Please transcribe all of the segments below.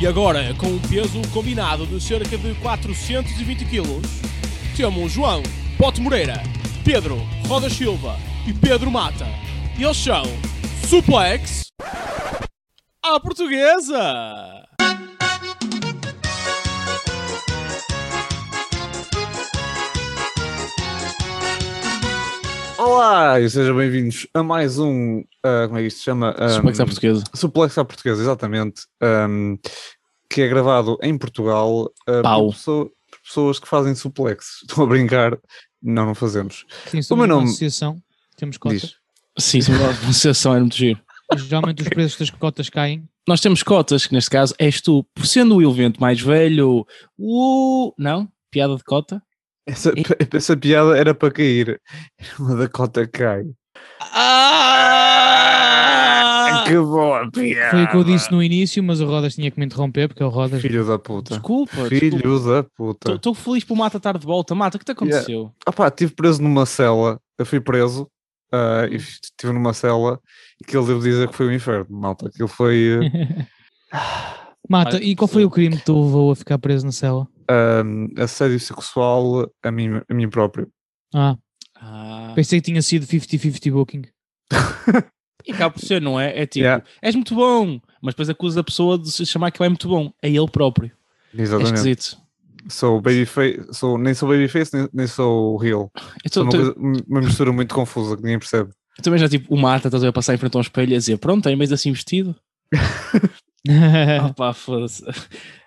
E agora, com um peso combinado de cerca de 420 kg, temos João Pote Moreira, Pedro Roda Silva e Pedro Mata. Eles são Suplex à Portuguesa! Olá e sejam bem-vindos a mais um, ah, como é que isto se chama? Um, Suplex à portuguesa. Suplex à portuguesa, exatamente. um, que é gravado em Portugal ah, Pau. por, pessoa- por pessoas que fazem suplex. Estou a brincar, não, não fazemos. Sim, O somos meu uma nome- associação, temos cotas. Diz. Sim, sim, a associação é muito giro. Geralmente os preços das cotas caem. Nós temos cotas, que neste caso és tu, por sendo o evento mais velho, o. Não? Piada de cota? Essa, essa piada era para cair. Uma da cota cai. Ah! Que boa piada! Foi o que eu disse no início, mas o Rodas tinha que me interromper, porque é o Rodas. Filho da puta. Desculpa, Filho da puta. Estou feliz por Mata estar de volta. Mata, o que te aconteceu? Ah pá, estive preso numa cela. Eu fui preso Hum. e estive numa cela e que ele devo dizer que foi o inferno, malta. Aquilo foi ah, Mata, e qual foi o crime que te levou a ficar preso na cela? Ah, assédio sexual a mim, a mim próprio. Ah, Ah, pensei que tinha sido 50-50 booking. e acaba por ser, não é? É tipo, Yeah. és muito bom, mas depois acusa a pessoa de se chamar que ele é muito bom. É ele próprio. É Exatamente. esquisito. sou babyface, sou, nem sou babyface, nem, nem sou real. Sou uma, tô- coisa- uma mistura muito confusa que ninguém percebe. eu também já tipo, o Mata, estás a passar em frente a um espelho e a dizer, pronto, é mais assim vestido. Ah pá, foda-se.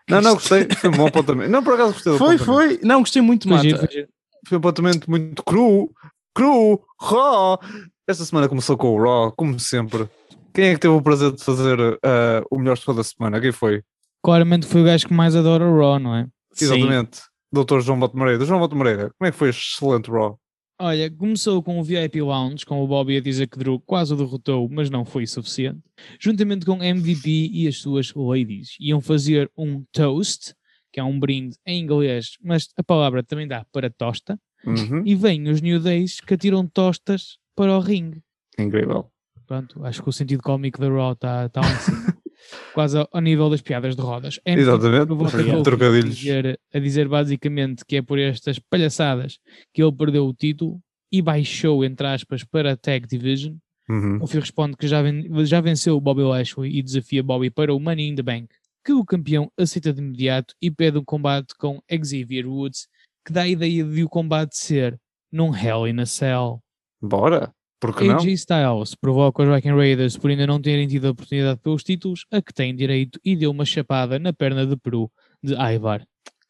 Não, não, gostei. Foi um bom apontamento. Não, por acaso gostei do Foi, foi. Não, gostei muito, Foi Mata. foi um apontamento muito cru. Cru. Raw. Esta semana começou com o Raw, como sempre. Quem é que teve o prazer de fazer ah, o melhor show da semana? Quem foi? Claramente foi o gajo que mais adora o Raw, não é? Sim. Exatamente. Doutor João Boto Moreira. João Boto Moreira, como é que foi este excelente Raw? Olha, começou com o VIP Lounge, com o Bobby a dizer que Drew quase o derrotou, mas não foi suficiente. Juntamente com MVP e as suas ladies. Iam fazer um toast, que é um brinde em inglês, mas a palavra também dá para tosta. Uhum. E vêm os New Days que atiram tostas para o ringue. Incrível. Pronto, acho que o sentido cómico da Raw está tá cima. Quase ao, ao nível das piadas de rodas. MVP Exatamente. provocou a Trocadilhos. dizer, a dizer basicamente que é por estas palhaçadas que ele perdeu o título e baixou, entre aspas, para a Tag Division. Uhum. O Fio responde que já, ven- já venceu o Bobby Lashley e desafia Bobby para o Money in the Bank, que o campeão aceita de imediato e pede um combate com Xavier Woods, que dá a ideia de o combate ser num Hell in a Cell. Bora. Que não? AJ Styles provoca os Viking Raiders por ainda não terem tido a oportunidade pelos títulos, a que têm direito, e deu uma chapada na perna de Peru de Ivar.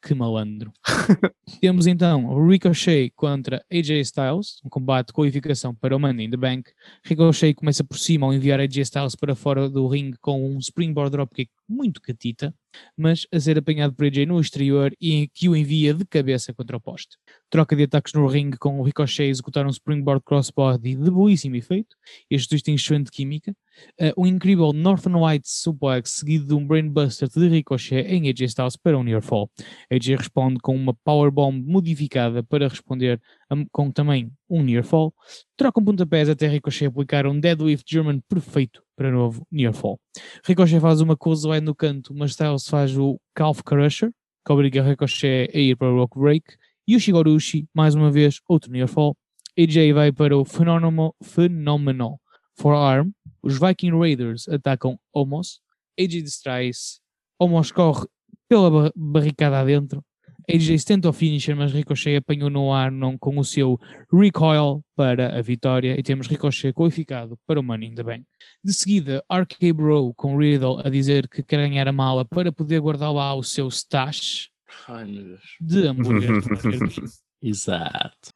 Que malandro. Temos então o Ricochet contra AJ Styles, um combate de qualificação para o Money in the Bank. Ricochet começa por cima ao enviar AJ Styles para fora do ringue com um springboard dropkick muito catita, mas a ser apanhado por AJ no exterior e que o envia de cabeça contra o poste. Troca de ataques no ringue com o Ricochet executar um springboard crossbody de belíssimo efeito. Este twist tem excelente química. Uh, um incrível Northern White suplex seguido de um brainbuster de Ricochet em AJ Styles para um near fall. AJ responde com uma powerbomb modificada para responder a- com também um near fall. Trocam pontapés até Ricochet aplicar um deadlift German perfeito para novo near fall. Ricochet faz uma clothesline no canto, mas Styles faz o calf crusher, que obriga Ricochet a ir para o rock break. E o Shigorushi, mais uma vez, outro near fall. AJ vai para o Phenomenal, phenomenal Forearm. Os Viking Raiders atacam Omos. AJ distrai-se. Omos corre pela ba- barricada adentro. AJ tenta o finisher, mas Ricochet apanhou no ar não, com o seu recoil para a vitória e temos Ricochet qualificado para o Money in the Bank. De seguida, RK Bro com Riddle a dizer que quer ganhar a mala para poder guardar lá o seu stash Ai, meu Deus. de hambúrguer. Exato.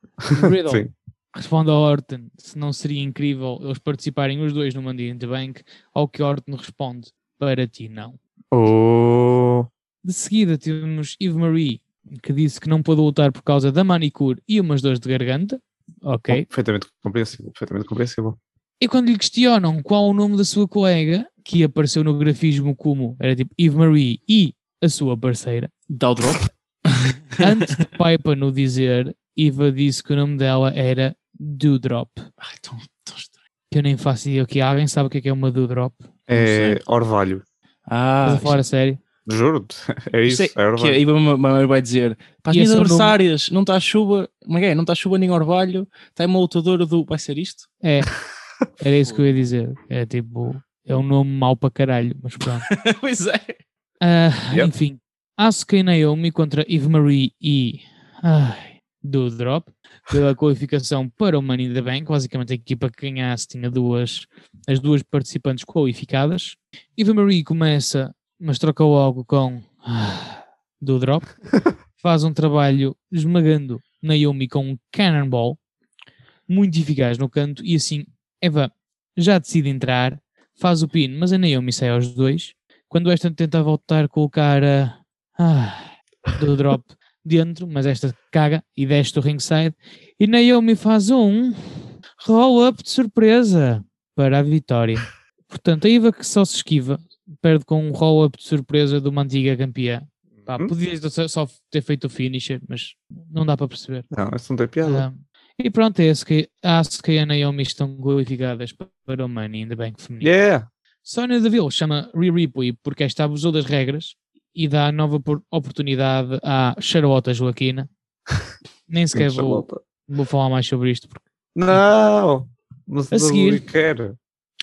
Riddle Sim. responde a Orton se não seria incrível eles participarem os dois no Money in the Bank, ao que Orton responde, para ti não. Oh. De seguida temos Eve Marie, que disse que não pôde lutar por causa da manicure e umas dores de garganta. Ok. Perfeitamente compreensível. Perfeitamente compreensível. E quando lhe questionam qual o nome da sua colega, que apareceu no grafismo como era tipo Eve Marie e a sua parceira, Dá o drop. antes de Piper no dizer, Eva disse que o nome dela era Dewdrop. Ai, tão, tão estranho. Que eu nem faço ideia o que é. Alguém sabe o que é, que é uma Dewdrop? É orvalho. Ah, Estás a falar a sério? Juro-te. É isso. Isto É, é, que aí verdade. uma mãe vai dizer para as minhas adversárias, não está chuva, como é é? Não está chuva nem orvalho, está uma lutadora do. Vai ser isto? É, era isso que eu ia dizer. É tipo, é um nome mau para caralho, mas pronto. pois é. Ah, Yep. Enfim, Asuka e Naomi contra Eve Marie e ai, do Drop pela qualificação para o Money in the Bank. Basicamente, a equipa que ganhasse tinha duas, as duas participantes qualificadas. Eve Marie começa, mas troca logo com ah, do Drop. Faz um trabalho esmagando Naomi com um Cannonball muito eficaz no canto e assim Eva já decide entrar, faz o pin, mas a Naomi sai aos dois. Quando esta tenta voltar colocar a ah, do drop dentro, mas esta caga e desce do ringside. E Naomi faz um roll-up de surpresa para a vitória. Portanto, a Eva que só se esquiva, perde com um roll-up de surpresa de uma antiga campeã. Pá, Hum? podia só- ter feito o finisher, mas não dá para perceber. Não, isso não tem piada. Ah, e pronto, é a Asuka e a Naomi estão qualificadas para o Money in the Bank feminino. Yeah. Sonya Deville chama Rhea Ripley porque esta abusou das regras e dá nova por- oportunidade à Charlotte Joaquina. Nem sequer vou, vou falar mais sobre isto. Porque Não! Mas A seguir. seguir. quer.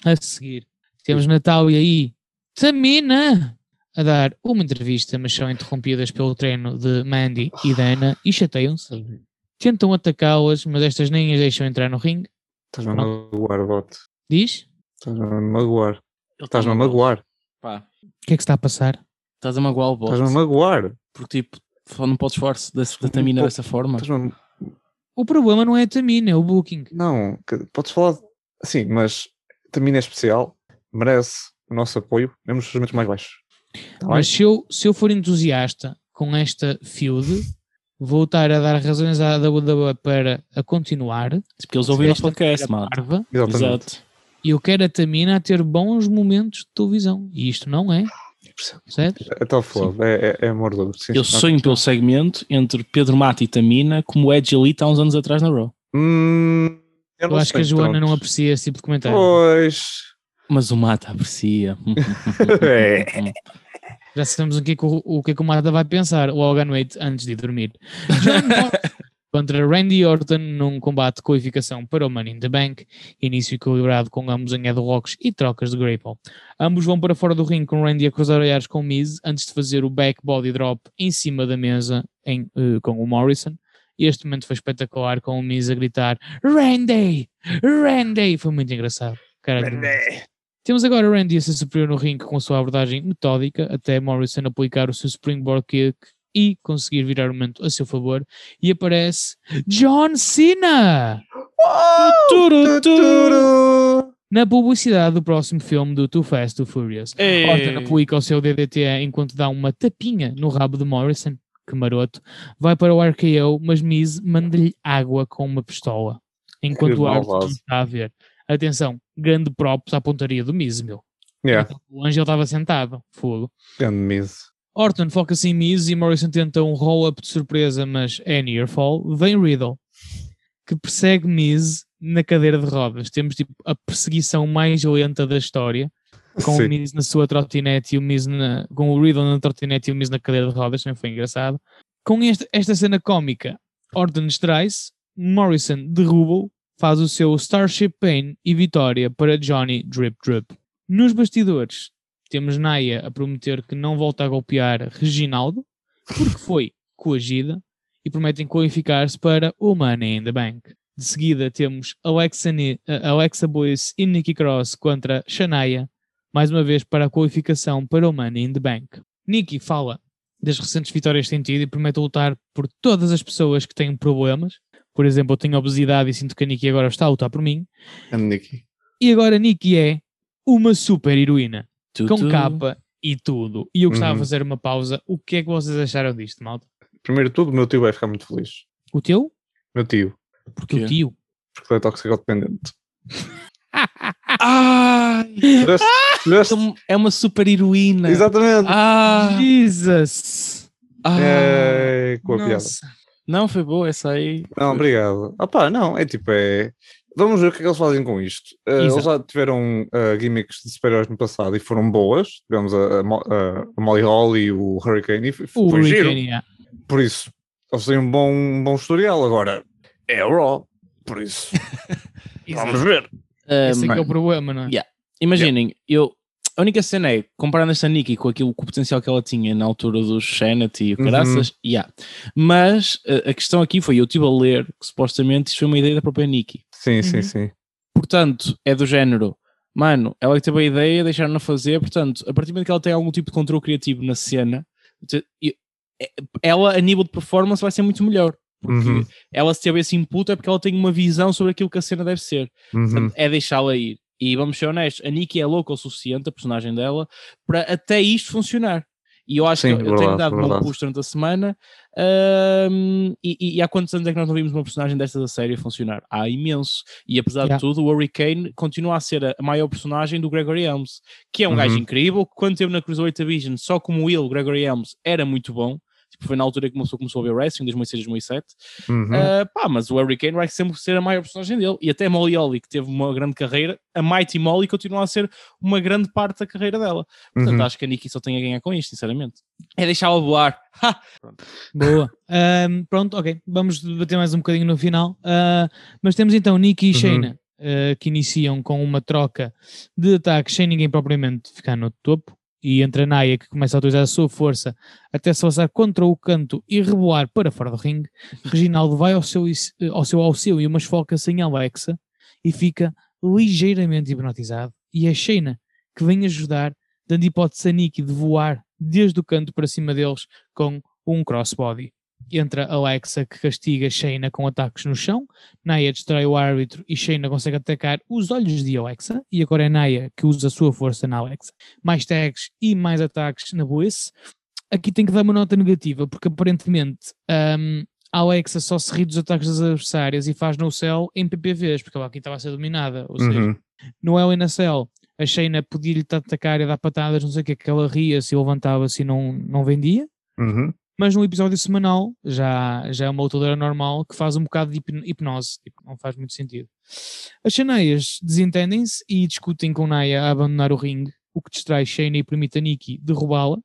a seguir temos Natália e Tamina a dar uma entrevista, mas são interrompidas pelo treino de Mandy e Dana e chateiam-se. Tentam atacá-las, mas estas nem as deixam entrar no ringue. Estás-me a magoar, bote. Diz? Estás-me a magoar. Estás-me a tá magoar. Pá, O que é que se está a passar? estás a magoar o bote. Estás-me a magoar. Porque tipo, só não podes esforço da tamina dessa forma. O problema não é a Tamina, é o booking. Não, que- podes falar. Sim, mas também é especial. Merece o nosso apoio, mesmo nos momentos mais baixos. Tá bem? Mas se eu, se eu for entusiasta com esta feud, vou estar a dar razões à WWE para a continuar. Porque eles ouviram o podcast, mano. parva, Exatamente. Exato. E eu quero a Tamina a ter bons momentos de televisão. E isto não é, certo? É top flow, é, é, é amor do sim, Eu sonho pelo segmento entre Pedro Mata e Tamina como Edge Elite há uns anos atrás na Raw. Hum, eu Eu não acho que a Joana não pronto. aprecia esse tipo de comentário. Pois. Mas o Mata aprecia. É. Já sabemos o que, é que o, o que é que o Mata vai pensar logo à noite antes de dormir. John Mox contra Randy Orton num combate de qualificação para o Money in the Bank, início equilibrado com ambos em headlocks e trocas de grapple. Ambos vão para fora do ringue com Randy a cruzar olhares com Miz antes de fazer o back body drop em cima da mesa em, eh, com o Morrison. Este momento foi espetacular com o Miz a gritar Randy! Randy! Foi muito engraçado. Caralho, temos agora Randy a ser superior no ringue com a sua abordagem metódica, até Morrison aplicar o seu springboard kick e conseguir virar o momento a seu favor. E aparece John Cena Turu, turu. na publicidade do próximo filme do Too Fast, Too Furious. Ei. Orton aplica o seu DDT enquanto dá uma tapinha no rabo de Morrison, que maroto, vai para o RKO, mas Miz manda-lhe água com uma pistola, enquanto o Orton está a ver. Atenção, grande props à pontaria do Miz, meu. Yeah, O Angel estava sentado, fogo. grande miss. Orton foca-se em Miz e Morrison tenta um roll-up de surpresa, mas é near fall. Vem Riddle, que persegue Miz na cadeira de rodas. Temos tipo a perseguição mais lenta da história, com Sim. o Miz na sua trotinete e o Miz na, com o Riddle na trotinete e o Miz na cadeira de rodas, também foi engraçado. Com este- esta cena cómica, Orton distrai-se, Morrison derruba-o, faz o seu Starship Pain e vitória para Johnny Drip Drip. Nos bastidores, temos Naya a prometer que não volta a golpear Reginaldo, porque foi coagida, e prometem qualificar-se para o Money in the Bank. De seguida temos Alexa, Ni- eh, Alexa Bliss e Nikki Cross contra Shania, mais uma vez para a qualificação para o Money in the Bank. Nikki fala das recentes vitórias que tem tido e promete lutar por todas as pessoas que têm problemas. Por exemplo, eu tenho obesidade e sinto que a Nikki agora está a lutar por mim. Grande Nicky. E agora Nikki é uma super heroína Tu, com tu. capa e tudo. E eu gostava Uhum. de fazer uma pausa. O que é que vocês acharam disto, malta? Primeiro de tudo, o meu tio vai ficar muito feliz. O teu? Meu tio, Porque o tio. porque ele é toxicodependente. Ai! Tiveste- tiveste- Então É uma super heroína. Exatamente. Ah! Jesus! ah. É, com a piada. Não, foi boa essa aí. Não, obrigado. Ah pá, não, é tipo, é. vamos ver o que é que eles fazem com isto. Uh, eles já tiveram uh, gimmicks de super-heróis no passado e foram boas. Tivemos a, a, a- a Molly Holly e o Hurricane e foi, O foi giro. Hurricane, yeah. Por isso, eles têm um bom, um bom historial. Agora, é o Raw. Por isso, vamos ver. Esse é que é o problema, não é? Yeah. Imaginem, eu. A única cena é, comparando esta Nikki com aquilo, com o potencial que ela tinha na altura do Shanity e o Uhum. caraças, yeah. Mas uh, a questão aqui foi, eu estive a ler que supostamente isto foi uma ideia da própria Nikki. Sim, sim, Uhum. sim. Portanto, é do género, mano, ela que teve a ideia, deixaram-na fazer, portanto, a partir do momento que ela tem algum tipo de controle criativo na cena, é- ela a nível de performance vai ser muito melhor. Porque Uhum. ela se teve esse input é porque ela tem uma visão sobre aquilo que a cena deve ser. Uhum. Portanto, é deixá-la ir. E vamos ser honestos, a Nikki é louca o suficiente, a personagem dela, para até isto funcionar. E eu acho Sim, que eu tenho verdade, dado um bom verdade. push durante a semana. ahm, e, e- e há quantos anos é que nós não vimos uma personagem desta da série funcionar? Há imenso. E apesar Yeah. de tudo, o Hurricane continua a ser a, maior personagem do Gregory Helms, que é um gajo Uhum. incrível, que quando esteve na Cruiserweight Division, só como ele, o Gregory Helms, era muito bom. Tipo, foi na altura que começou, começou a ver wrestling, 2006, 2007. Uhum. Uh, pá, mas o Hurricane vai sempre ser a maior personagem dele. E até Molly Holly, que teve uma grande carreira, a Mighty Molly continua a ser uma grande parte da carreira dela. Portanto, Uhum. acho que a Nikki só tem a ganhar com isto, sinceramente. É deixá-la voar. Boa. Ahm, pronto, ok. Vamos debater mais um bocadinho no final. Ah, mas temos então Nikki e Uhum. Shayna ah, que iniciam com uma troca de ataques sem ninguém propriamente ficar no topo. E entre a Naya que começa a utilizar a sua força até se lançar contra o canto e reboar para fora do ringue. Reginaldo vai ao seu, is- ao seu auxílio e umas foca sem Alexa e fica ligeiramente hipnotizado. E é Shayna que vem ajudar, dando hipótese a Nikki de voar desde o canto para cima deles com um crossbody. Entra Alexa que castiga Shayna com ataques no chão, Naya distrai o árbitro e Shayna consegue atacar os olhos de Alexa e agora é Naya que usa a sua força na Alexa. Mais tags e mais ataques na Bliss. Aqui tem que dar uma nota negativa porque aparentemente hum, a Alexa só se ri dos ataques das adversárias e faz no céu em PPVs porque ela aqui estava a ser dominada, ou seja, Uhum. no Hell in a Cell, a Shayna podia-lhe atacar e dar patadas, não sei o que, que ela ria-se e levantava-se e não, não vendia. Uhum. Mas no episódio semanal já, já é uma lutadora normal que faz um bocado de hipno- hipnose, tipo, não faz muito sentido. As Shanayas desentendem-se e discutem com Naya a abandonar o ringue, o que distrai Shayna e permite a Nikki derrubá-la.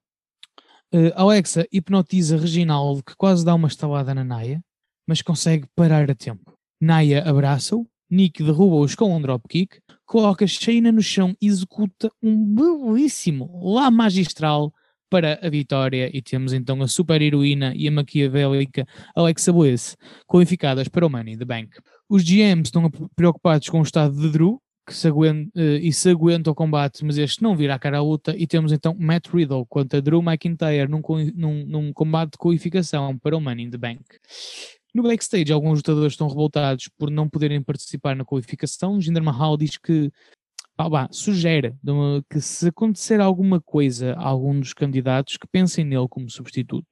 Eh, Alexa hipnotiza Reginaldo, que quase dá uma estalada na Naya, mas consegue parar a tempo. Naya abraça-o, Nikki derruba-os com um dropkick, coloca Shayna no chão e executa um belíssimo lá magistral para a vitória e temos então a super heroína e a maquiavélica Alexa Bliss qualificadas para o Money the Bank. Os GMs estão preocupados com o estado de Drew que se aguenta, eh, e se aguenta o combate, mas este não virá cara à luta e temos então Matt Riddle contra Drew McIntyre num, num, num combate de qualificação para o Money in the Bank. No backstage, alguns lutadores estão revoltados por não poderem participar na qualificação. Jinder Mahal diz que pá, sugere que se acontecer alguma coisa a algum dos candidatos, que pensem nele como substituto.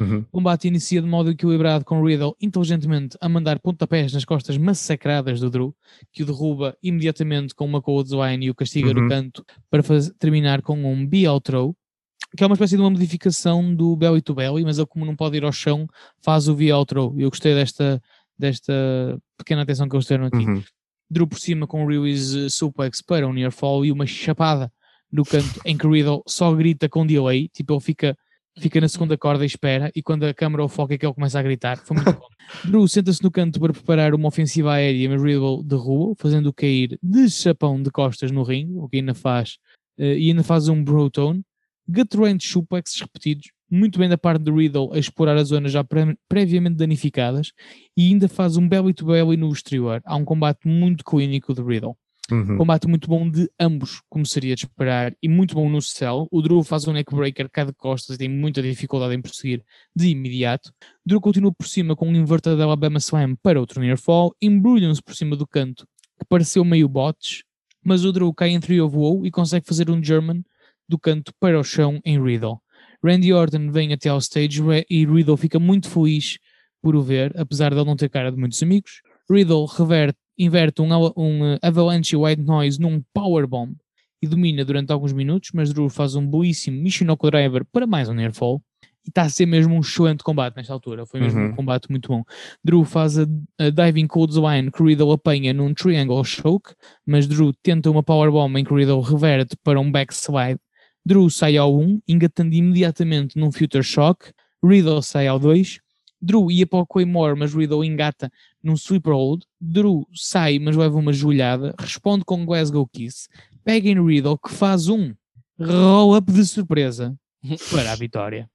Uhum. O combate inicia de modo equilibrado com Riddle inteligentemente a mandar pontapés nas costas massacradas do Drew, que o derruba imediatamente com uma cold line e o castiga Uhum. no canto para faz- terminar com um BL throw, que é uma espécie de uma modificação do belly to belly, mas ele como não pode ir ao chão, faz o VL throw. E eu gostei desta, desta pequena atenção que eles tiveram aqui. Uhum. Drew por cima com o Lewis eh, suplex para um near fall e uma chapada no canto em que Riddle só grita com delay, tipo ele fica, fica na segunda corda e espera e quando a câmera o foca é que ele começa a gritar, foi muito bom. Drew senta-se no canto para preparar uma ofensiva aérea, mas Riddle derruba, fazendo-o cair de chapão de costas no ringue, o que ainda faz, eh, e ainda faz um Brotone, gut wrench suplex repetidos, muito bem da parte de Riddle a explorar as zonas já pre- previamente danificadas e ainda faz um belly to belly no exterior. Há um combate muito clínico de Riddle. Uhum. Combate muito bom de ambos, como seria de esperar, e muito bom no cell. O Drew faz um neckbreaker cá de costas e tem muita dificuldade em prosseguir de imediato. Drew continua por cima com um inverted Alabama Slam para outro near fall. Embrulham-se por cima do canto, que pareceu meio bots, mas o Drew cai em 3 of Woe e consegue fazer um German do canto para o chão em Riddle. Randy Orton vem até ao stage e Riddle fica muito feliz por o ver, apesar de ele não ter cara de muitos amigos. Riddle reverte, inverte um, um eh, Avalanche White Noise num Powerbomb e domina durante alguns minutos, mas Drew faz um belíssimo Michinoku Driver para mais um Nearfall e está a ser mesmo um excelente combate nesta altura. Foi mesmo Uhum. um combate muito bom. Drew faz a, a diving clothesline que Riddle apanha num triangle choke, mas Drew tenta uma powerbomb em que Riddle reverte para um backslide. Drew sai ao 1, engatando imediatamente num future shock. Riddle sai ao 2. Drew ia para o Claymore, mas Riddle engata num sweeper hold. Drew sai, mas leva uma joelhada. Responde com Glasgow Kiss. Pega em Riddle, que faz um roll-up de surpresa para a vitória.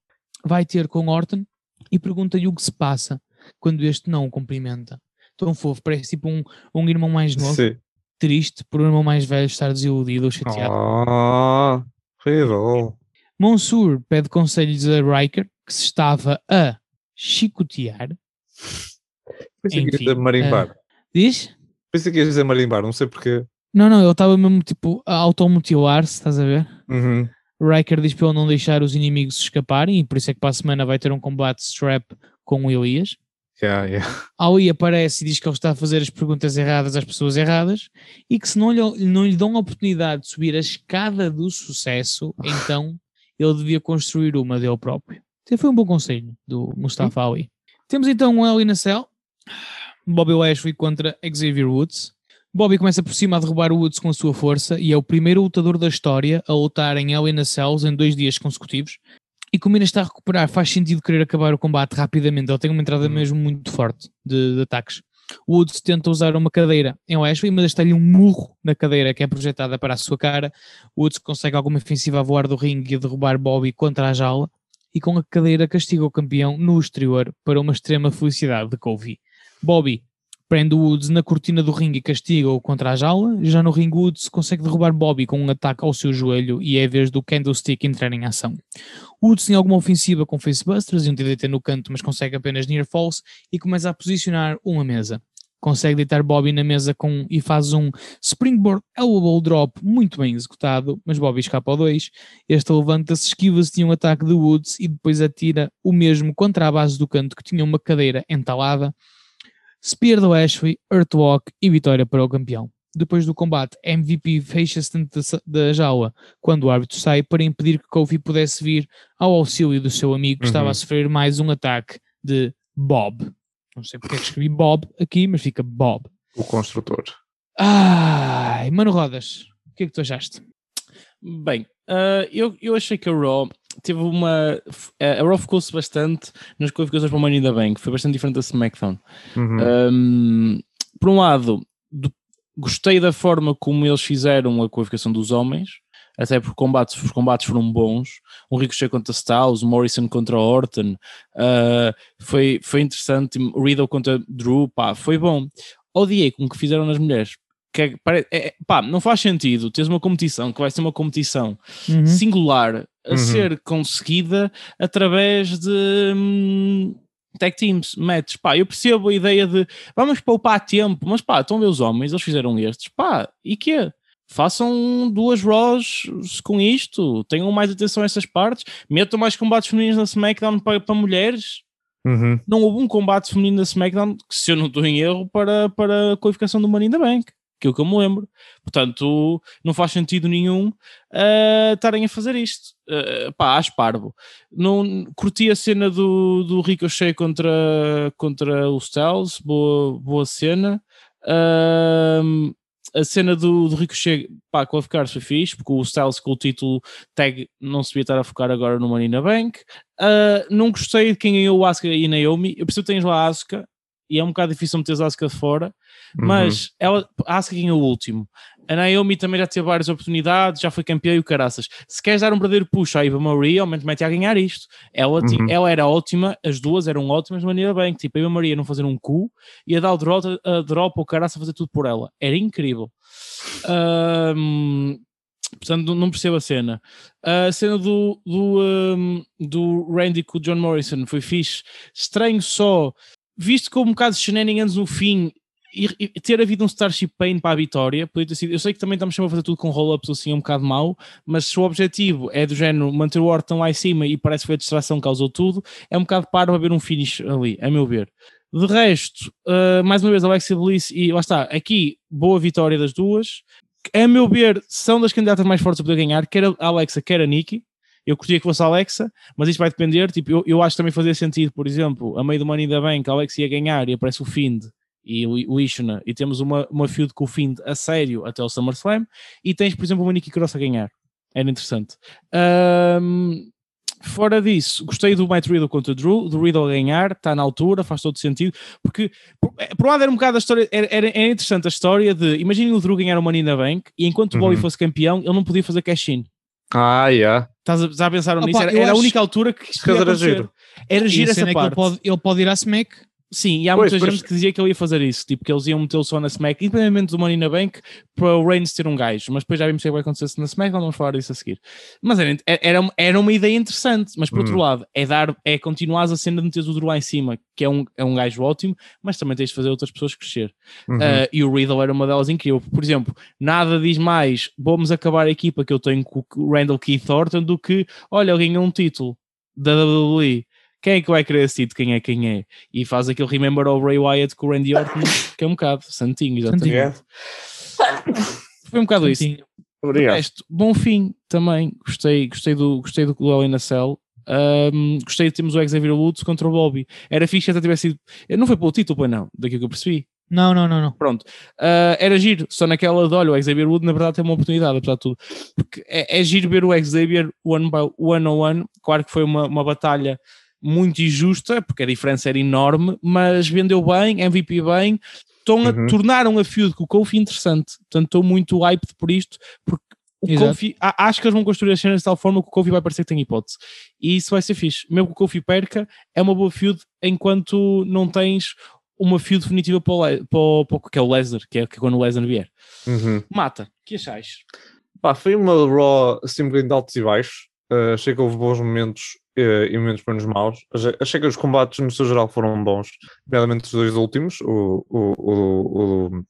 Vai ter com Orton e pergunta-lhe o que se passa quando este não o cumprimenta. Tão fofo, parece tipo um, um irmão mais novo, Sim. triste por um irmão mais velho estar desiludido ou chateado. Ah, Riddle. Monsur pede conselhos a Riker, que se estava a chicotear. Pensei que ia dizer marimbar. Diz? Pensei que ia dizer marimbar, não sei porquê. Não, não, ele estava mesmo tipo a automutilar-se, estás a ver? Uhum. Riker diz para ele não deixar os inimigos escaparem e por isso é que para a semana vai ter um combate strap com o Elias. Yeah, yeah. Aparece e diz que ele está a fazer as perguntas erradas às pessoas erradas e que se não lhe, não lhe dão a oportunidade de subir a escada do sucesso, então ele devia construir uma dele próprio. Então foi um bom conselho do Mustafa Ali. Temos então um Hell in a Cell, Bobby Lashley contra Xavier Woods. Bobby começa por cima a derrubar Woods com a sua força e é o primeiro lutador da história a lutar em Hell in a Cells em dois dias consecutivos. E como ainda está a recuperar, faz sentido querer acabar o combate rapidamente. Ele tem uma entrada Hum. mesmo muito forte de, de ataques. O Woods tenta usar uma cadeira em Lashley, mas está-lhe um murro na cadeira que é projetada para a sua cara. O Woods consegue alguma ofensiva a voar do ringue e a derrubar Bobby contra a jaula. E com a cadeira castiga o campeão no exterior para uma extrema felicidade de Kofi. Bobby prende o Woods na cortina do ringue e castiga-o contra a jaula. Já no ringue, Woods consegue derrubar Bobby com um ataque ao seu joelho e é a vez do Candlestick entrar em ação. Woods tem alguma ofensiva com Facebusters e um DDT no canto, mas consegue apenas Near Falls e começa a posicionar uma mesa. Consegue deitar Bobby na mesa com, e faz um Springboard Elbow Drop muito bem executado, mas Bobby escapa ao 2. Este levanta-se, esquiva-se de um ataque de Woods e depois atira o mesmo contra a base do canto que tinha uma cadeira entalada. Spear do Ashley, Earthwalk e vitória para o campeão. Depois do combate, MVP fecha-se dentro da, da jaula quando o árbitro sai para impedir que Kofi pudesse vir ao auxílio do seu amigo que estava Uhum. a sofrer mais um ataque de Bob. Não sei porque é que escrevi Bob aqui, mas fica Bob. O construtor. Ai, Mano Rodas, o que é que tu achaste? Bem, ah, eu, eu achei que a Raw teve uma. A Raw focou-se bastante nas qualificações para o Money in the Bank, foi bastante diferente da SmackDown. Uhum. Um, por um lado, do- gostei da forma como eles fizeram a qualificação dos homens, até porque combates, os combates foram bons. Um Ricochet contra Styles, Morrison contra Orton, uh, foi, foi interessante. Riddle contra Drew, pá, foi bom. Odiei com o que fizeram nas mulheres. Que é- pare- é- pá, não faz sentido teres uma competição que vai ser uma competição Uhum. singular a Uhum. ser conseguida através de hum, tag teams, matches. Pá, eu percebo a ideia de vamos poupar tempo, mas pá, estão a ver os homens, eles fizeram estes, pá, e quê? Façam duas Raws com isto, tenham mais atenção a essas partes, metam mais combates femininos na SmackDown para, para mulheres. Uhum. Não houve um combate feminino na SmackDown, que se eu não estou em erro, para, para a qualificação do Money in the Bank, que é o que eu me lembro. Portanto, não faz sentido nenhum ah, estarem a fazer isto. Ah, pá, acho parvo. Não, curti a cena do, do Ricochet contra, contra o Styles, boa, boa cena. A cena do, do Ricochet pá, qualificar foi fixe, porque o Styles com o título tag não se devia estar a focar agora no Money in the Bank. Ah, não gostei de quem ganhou o Asuka e Naomi. Eu percebo que tens lá a Asuka e é um bocado difícil meter a Asuka de fora, Uhum. mas ela, a Asuka ganhou o último. A Naomi também já teve várias oportunidades, já foi campeã e o caraças. Se queres dar um verdadeiro push à Eva Maria, aumenta mete a ganhar isto. Ela, Uhum. ela era ótima, as duas eram ótimas de maneira bem. Tipo, a Eva Maria não fazer um cu e a dar o drop, a drop o caraça fazer tudo por ela. Era incrível. Ahm, portanto, não- percebo a cena. A cena do, do, ahm, do Randy com o John Morrison foi fixe. Estranho só, visto com um bocado de shenanigans no fim e, ter havido um Starship Pain para a vitória, podia ter sido. Eu sei que também estamos sempre a fazer tudo com roll-ups assim, um bocado mau, mas se o objetivo é do género manter o Orton lá em cima e parece que foi a distração que causou tudo, é um bocado para haver um finish ali, a meu ver. De resto, uh, mais uma vez, Alexa Bliss e lá está, aqui, boa vitória das duas. A meu ver, são das candidatas mais fortes a poder ganhar, quer a Alexa, quer a Nikki. Eu curtia que fosse a Alexa, mas isto vai depender. Tipo, eu, eu acho que também fazia sentido, por exemplo, a meio do Money da Bank, a Alexa ia ganhar e aparece o Find e o, o Ishuna, e temos uma, uma feud com o Find a sério até o SummerSlam, e tens, por exemplo, o Nikki Cross a ganhar. Era interessante. Ahm, fora disso, gostei do Matt Riddle contra o Drew, do Riddle a ganhar, está na altura, faz todo sentido, porque por, eh, por um lado era um bocado a história, era, era, era interessante a história de, imaginem o Drew ganhar o Money in the Bank, e enquanto o Bobby Uhum. fosse campeão, ele não podia fazer cash-in. Ah, yeah. Estás a, estás a pensar Opa, nisso? Era, eu era a única altura que isto podia era giro. Era giro a essa é que parte. ele pode, ele pode ir à Smack. Sim, e há Pois, muita pois. gente que dizia que ele ia fazer isso, tipo que eles iam metê-lo só na Smack, independentemente do Money the Bank, para o Reigns ter um gajo, mas depois já vimos o que vai acontecer na Smack, vamos falar disso a seguir. Mas era, era, era uma ideia interessante, mas por outro Hum. lado, é dar, é continuar a cena de meteres o Drew lá em cima, que é um, é um gajo ótimo, mas também tens de fazer outras pessoas crescer. Uhum. Uh, e o Riddle era uma delas incrível. Por exemplo, nada diz mais vamos acabar a equipa que eu tenho com o Randall Keith Thornton do que olha, ele ganhou um título da WWE. Quem é que vai querer esse título? Quem é quem é? E faz aquele remember ao Ray Wyatt com o Randy Orton, que é um bocado santinho, exatamente. Santinho. Yeah. Foi um bocado isso. Sim. De Obrigado. resto, bom fim também. Gostei, gostei do, gostei do Hell in a Cell. Um, gostei de termos o Xavier Woods contra o Bobby. Era fixe que até tivesse sido. Não foi pelo título, pois não, daquilo que eu percebi. Não, não, não, não. Pronto. Uh, era giro, só naquela de olha, o Xavier Wood na verdade tem uma oportunidade, apesar de tudo. Porque é, é giro ver o Xavier one, by, one on one. Claro que foi uma, uma batalha muito injusta, porque a diferença era enorme, mas vendeu bem, MVP bem. Estão a, Uhum. tornaram a feud com o Kofi interessante. Portanto, estou muito hyped por isto, porque o Exato. Kofi, acho que eles vão construir as cenas de tal forma que o Kofi vai parecer que tem hipótese. E isso vai ser fixe. Mesmo que o Kofi perca, é uma boa feud enquanto não tens uma feud definitiva para o, Le- para o, para o- que é o Lesnar, que é que é quando o Lesnar vier. Uhum. Mata, que achais? Pá, foi uma Raw assim um bocadinho de altos e baixos. Uh, achei que houve bons momentos e momentos menos maus. Achei, que os combates no seu geral foram bons, nomeadamente os dois últimos, o, o, o, o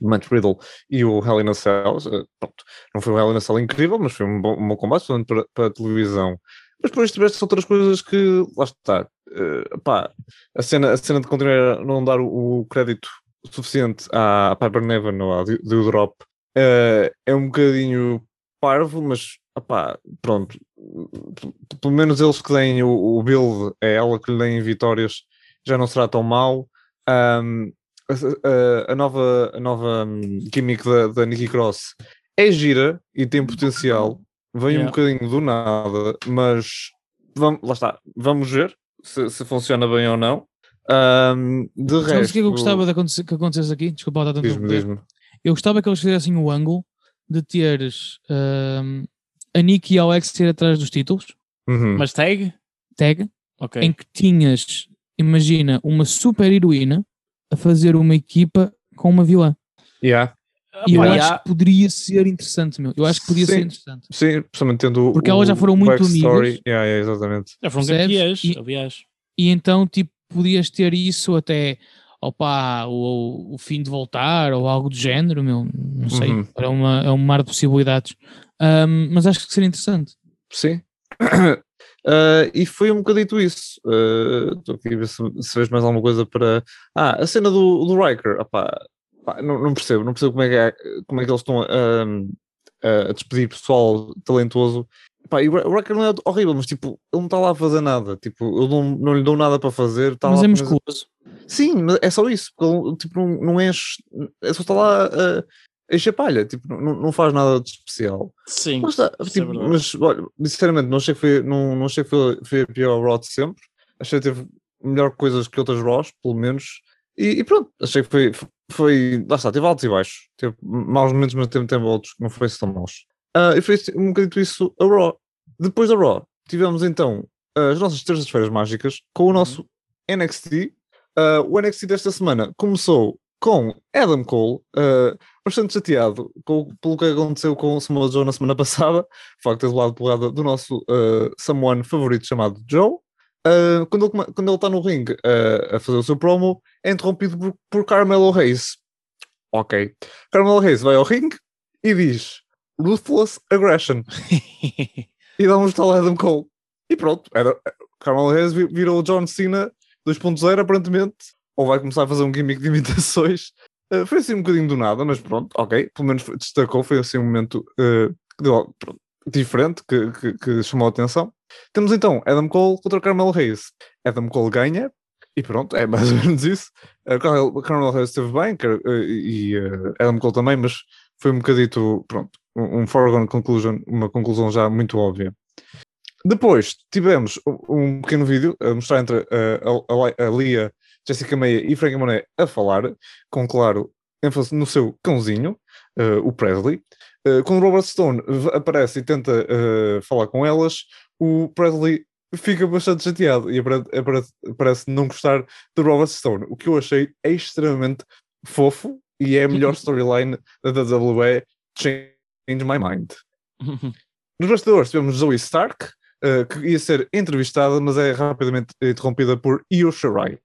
Matt Riddle e o Hell in a Cell. Uh, pronto, não foi um Hell in a Cell incrível, mas foi um bom, um bom combate, para, para a televisão. Mas depois tiveste outras coisas que, lá está, uh, pá, a cena, a cena de continuar a não dar o, o crédito suficiente à, Piper Neven ou à do Drop uh, é um bocadinho parvo, mas opá, pronto, pelo menos eles que deem o, o build a ela que lhe deem vitórias já não será tão mau. Ahm, a, a- a nova, a nova hum, gimmick da, da Nikki Cross é gira e tem potencial, vem um Yeah. bocadinho do nada, mas vamos, lá está, vamos ver se, se funciona bem ou não. Ahm, de Sabes resto, o que é eu gostava de acontecer, que acontecesse aqui? Desculpa, tanto diz-me, diz-me. Eu gostava que eles fizessem o ângulo de teres ahm, a Nick e a Alex ir atrás dos títulos, Uhum. Mas tag? tag, Ok. em que tinhas, imagina, uma super heroína a fazer uma equipa com uma vilã. Yeah. E eu Pá, acho que poderia ser interessante, meu. Eu acho que podia Sim. ser interessante. Sim, principalmente tendo Porque o, elas já foram muito amigas. Yeah, yeah, exatamente. Já foram campeãs, E- aliás. E então, tipo, podias ter isso até, opá, o, o fim de voltar ou algo do género, meu. Não sei. Uhum. É, uma, é um mar de possibilidades. Ahm, mas acho que seria interessante. Sim. Ah, e foi um bocadito isso. Ah, Estou aqui a ver se, se vês mais alguma coisa para. Ah, a cena do, do Riker. Opá, pá, não, não percebo, não percebo como é que, é, como é que eles estão a, a despedir pessoal talentoso. Pá, e o Ri- o Riker não é horrível, mas tipo, ele não está lá a fazer nada. Tipo, eu não, não lhe dou nada para fazer. Está mas lá é a- musculoso. Sim, mas é só isso. Porque ele tipo, não, não enche. É só está lá a, encher palha. Tipo, não, não faz nada de especial. Sim. Mas, tá, isso é tipo, verdade. mas olha, sinceramente, não achei que foi, não, não achei que foi, foi a pior Raw de sempre. Achei que teve melhor coisas que outras Raws, pelo menos. E, e pronto, achei que foi, foi. Lá está, teve altos e baixos. Teve maus momentos, mas teve, teve outros que não foi assim tão maus. Ah, e foi um bocadinho isso a Raw. Depois da Raw, tivemos então as nossas terças-feiras mágicas com o nosso NXT. Ah, o NXT desta semana começou com Adam Cole, ah, bastante chateado com, pelo que aconteceu com o Samoa Joe na semana passada, o facto de ter levado porrada do nosso uh, someone favorito chamado Joe. Uh, quando, ele, quando ele está no ringue uh, a fazer o seu promo, é interrompido por, por Carmelo Reis. Ok. Carmelo Reis vai ao ringue e diz Ruthless Aggression e dá um estalo a Adam Cole. E pronto, era, Carmelo Reis vi- virou o John Cena 2.0 aparentemente, ou vai começar a fazer um gimmick de imitações. Uh, foi assim um bocadinho do nada, mas pronto, ok, pelo menos destacou, foi assim um momento uh, deu, pronto, diferente que, que, que chamou a atenção. Temos então Adam Cole contra Carmelo Hayes. Adam Cole ganha e pronto, é mais ou menos isso. Uh, Carmelo Hayes esteve bem e Adam Cole também, mas foi um bocadito, pronto, um, foregone conclusion, uma conclusão já muito óbvia. Depois tivemos um- pequeno vídeo a mostrar entre a, a, a Lia, Jessica Meia e Frankie Monet a falar, com claro ênfase no seu cãozinho, uh, o Presley. Uh, quando Robert Stone aparece e tenta uh, falar com elas, o Presley fica bastante chateado e parece não gostar do Robert Stone, o que eu achei extremamente fofo e é a melhor storyline da WWE, Change My Mind. Nos bastidores tivemos Zoe Stark, uh, que ia ser entrevistada, mas é rapidamente interrompida por Io Shirai.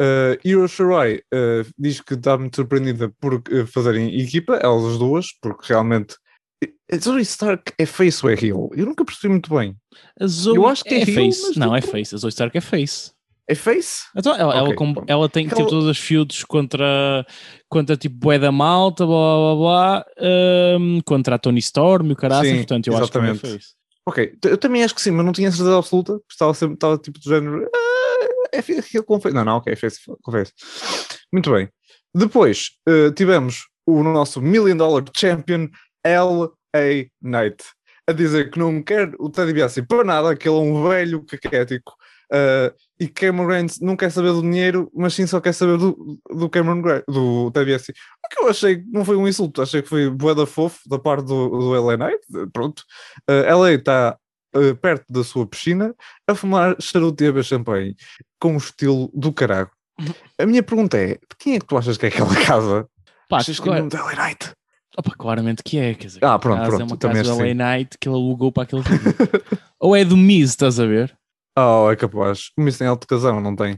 Uh, Io Shirai uh, diz que está muito surpreendida por uh, fazerem equipa, elas as duas, porque realmente eh, Zoe Stark é face ou é heel? Eu nunca percebi muito bem. A Zoe Eu acho que é é heel, face. Não, é face. A Zoe Stark é face. É face? Então, ela, ela, Ok, com- ela tem tipo todas as feuds contra, contra tipo Bué da Malta, blá blá blá, hum, contra a Tony Storm e o caralho, portanto eu acho que exatamente. é face. Ok, eu também acho que sim, mas não tinha certeza absoluta. porque Estava sempre estava tipo do género. "Ah, é com face. Não, não, ok, face. Muito bem. Depois eh, tivemos o nosso Million Dollar Champion L.A. Knight a dizer que não quer o Teddy Biassi para nada, que ele é um velho caquético. eh, e Cameron Grimes não quer saber do dinheiro, mas sim só quer saber do, do Cameron Grimes, do Biassi. O que eu achei não foi um insulto, achei que foi boeda fofo da parte do, do L.A. Knight. eh, Pronto. Uh, ela está uh, perto da sua piscina a fumar charuto e a beber champanhe com um estilo do caralho. A minha pergunta é: de quem é que tu achas que é aquela casa? Pá, achas que é claro- o nome da LA Knight? Opa, claramente que é, quer dizer, Ah, pronto, casa pronto, é uma casa da que LA Night que ele alugou para aquele vídeo. Ou é do Miz, estás a ver? Oh, é capaz. O Miss tem alto casão, não tem?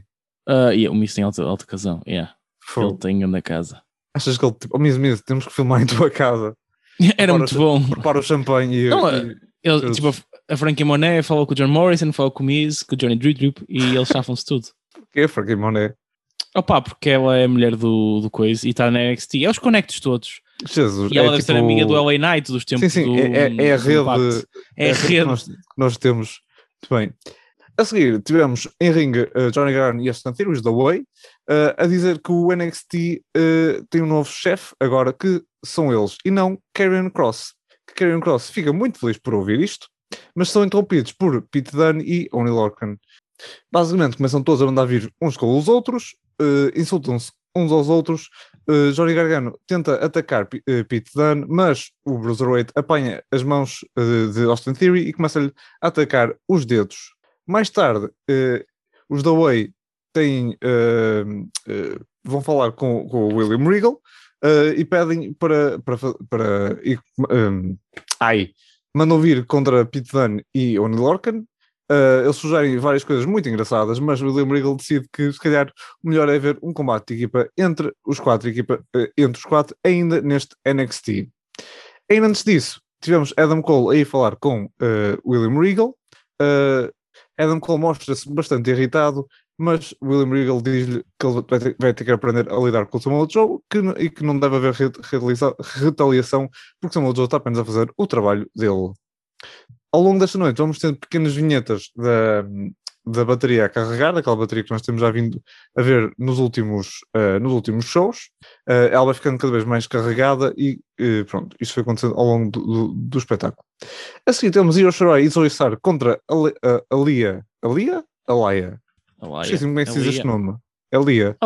Uh, yeah, o Miz tem alta, alta casão, yeah. ele tem na casa. Achas que ele, tipo, oh, Miss, Miss, temos que filmar em tua casa. Era Prepara muito o- bom. Prepara o champanhe e. Não, e- Ele, Todos. tipo, a- Frankie Monet falou com o John Morrison, falou com o Miz, com o Johnny Drip e eles chafam-se tudo. que é Frankie Monet? Opa, porque ela é a mulher do, do coisa e está na NXT. É os conectos todos. Jesus. E ela é deve ser tipo- amiga do LA Knight dos tempos Sim, sim, do, é, é- é a rede. Impact. É a que rede. nós, que nós temos. Muito bem. A seguir, tivemos em ringue uh, Johnny Gargano e Austin Theory, os The Way, uh, a dizer que o NXT uh, tem um novo chefe agora, que são eles, e não Karrion Cross. Que Karrion Cross fica muito feliz por ouvir isto, mas são interrompidos por Pete Dunne e Oni Lorcan. Basicamente, começam todos a mandar vir uns com os outros, uh, insultam-se uns aos outros. Uh, Johnny Gargano tenta atacar P- uh, Pete Dunne, mas o Bruiserweight apanha as mãos uh, de Austin Theory e começa-lhe a atacar os dedos. Mais tarde, eh, os da Way têm, eh, eh, vão falar com, com o William Regal eh, e pedem para. para, para um, ai, mandam vir contra Pete Dunne e Oni Lorcan. Eh, eles sugerem várias coisas muito engraçadas, mas William Regal decide que se calhar o melhor é ver um combate de equipa entre os quatro, equipa, eh, entre os quatro ainda neste NXT. Ainda antes disso, tivemos Adam Cole aí falar com eh, William Regal. Adam Cole mostra-se bastante irritado, mas William Regal diz-lhe que ele vai ter, vai ter que aprender a lidar com o Samuel Joe que, e que não deve haver re- retaliação- porque Samuel Joe está apenas a fazer o trabalho dele. Ao longo desta noite, vamos tendo pequenas vinhetas da, da bateria a carregar, daquela bateria que nós temos já vindo a ver nos últimos, eh, nos últimos shows. Eh, ela vai ficando cada vez mais carregada e eh, pronto, isto foi acontecendo ao longo do, do, do espetáculo. A seguir temos Io Shirai e Zoe contra a, a, a Lia. A Lia? A Laia. A Laia. Esqueci-me como é que se diz este nome. A Lia.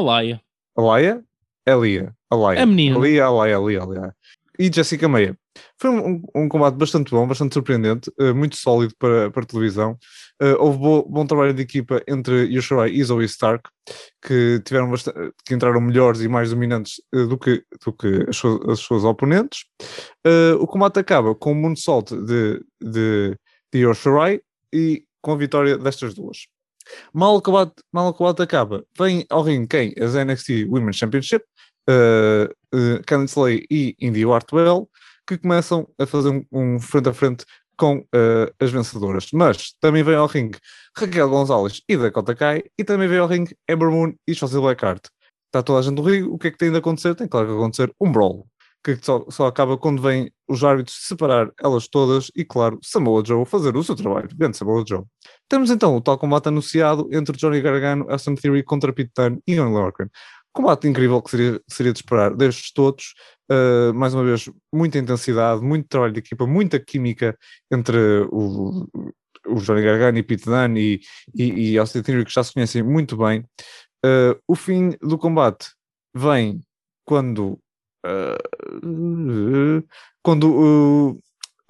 A Laia. A Laia? A menina. A Lia, a Laia, a Lia, a Lia. E Jessica Meia. Foi um, um- combate bastante bom, bastante surpreendente, eh, muito sólido para, para televisão. Eh, houve bo- bom trabalho de equipa entre Yoshirai e Zoe Stark, que tiveram bastante, que entraram melhores e mais dominantes eh, do que, do que as, suas, as suas oponentes. Eh, o combate acaba com um moonsault de, de, de Yoshirai e com a vitória destas duas. Mal o combate, mal combate acaba, vem ao ringue quem? As NXT Women's Championship, uh, uh, Candice LeRae e Indy Hartwell, que começam a fazer um, um frente a frente com uh, as vencedoras. Mas também vem ao ringue Raquel Gonzalez e Dakota Kai, e também vem ao ringue Ember Moon e Chelsea Blackheart. Está toda a gente no ringue, o que é que tem de acontecer? Tem claro que acontecer um brawl. Que só, só acaba quando vêm os árbitros separar elas todas e, claro, Samoa Joe fazer o seu trabalho. Bem, Samoa Joe. Temos então o tal combate anunciado entre Johnny Gargano, Austin Theory contra Pete Dunne e Johnny Lorcan. Combate incrível que seria, seria de esperar destes todos. Uh, mais uma vez, muita intensidade, muito trabalho de equipa, muita química entre o, o Johnny Gargano e Pete Dunne e, e, e Austin Theory, que já se conhecem muito bem. Uh, o fim do combate vem quando quando o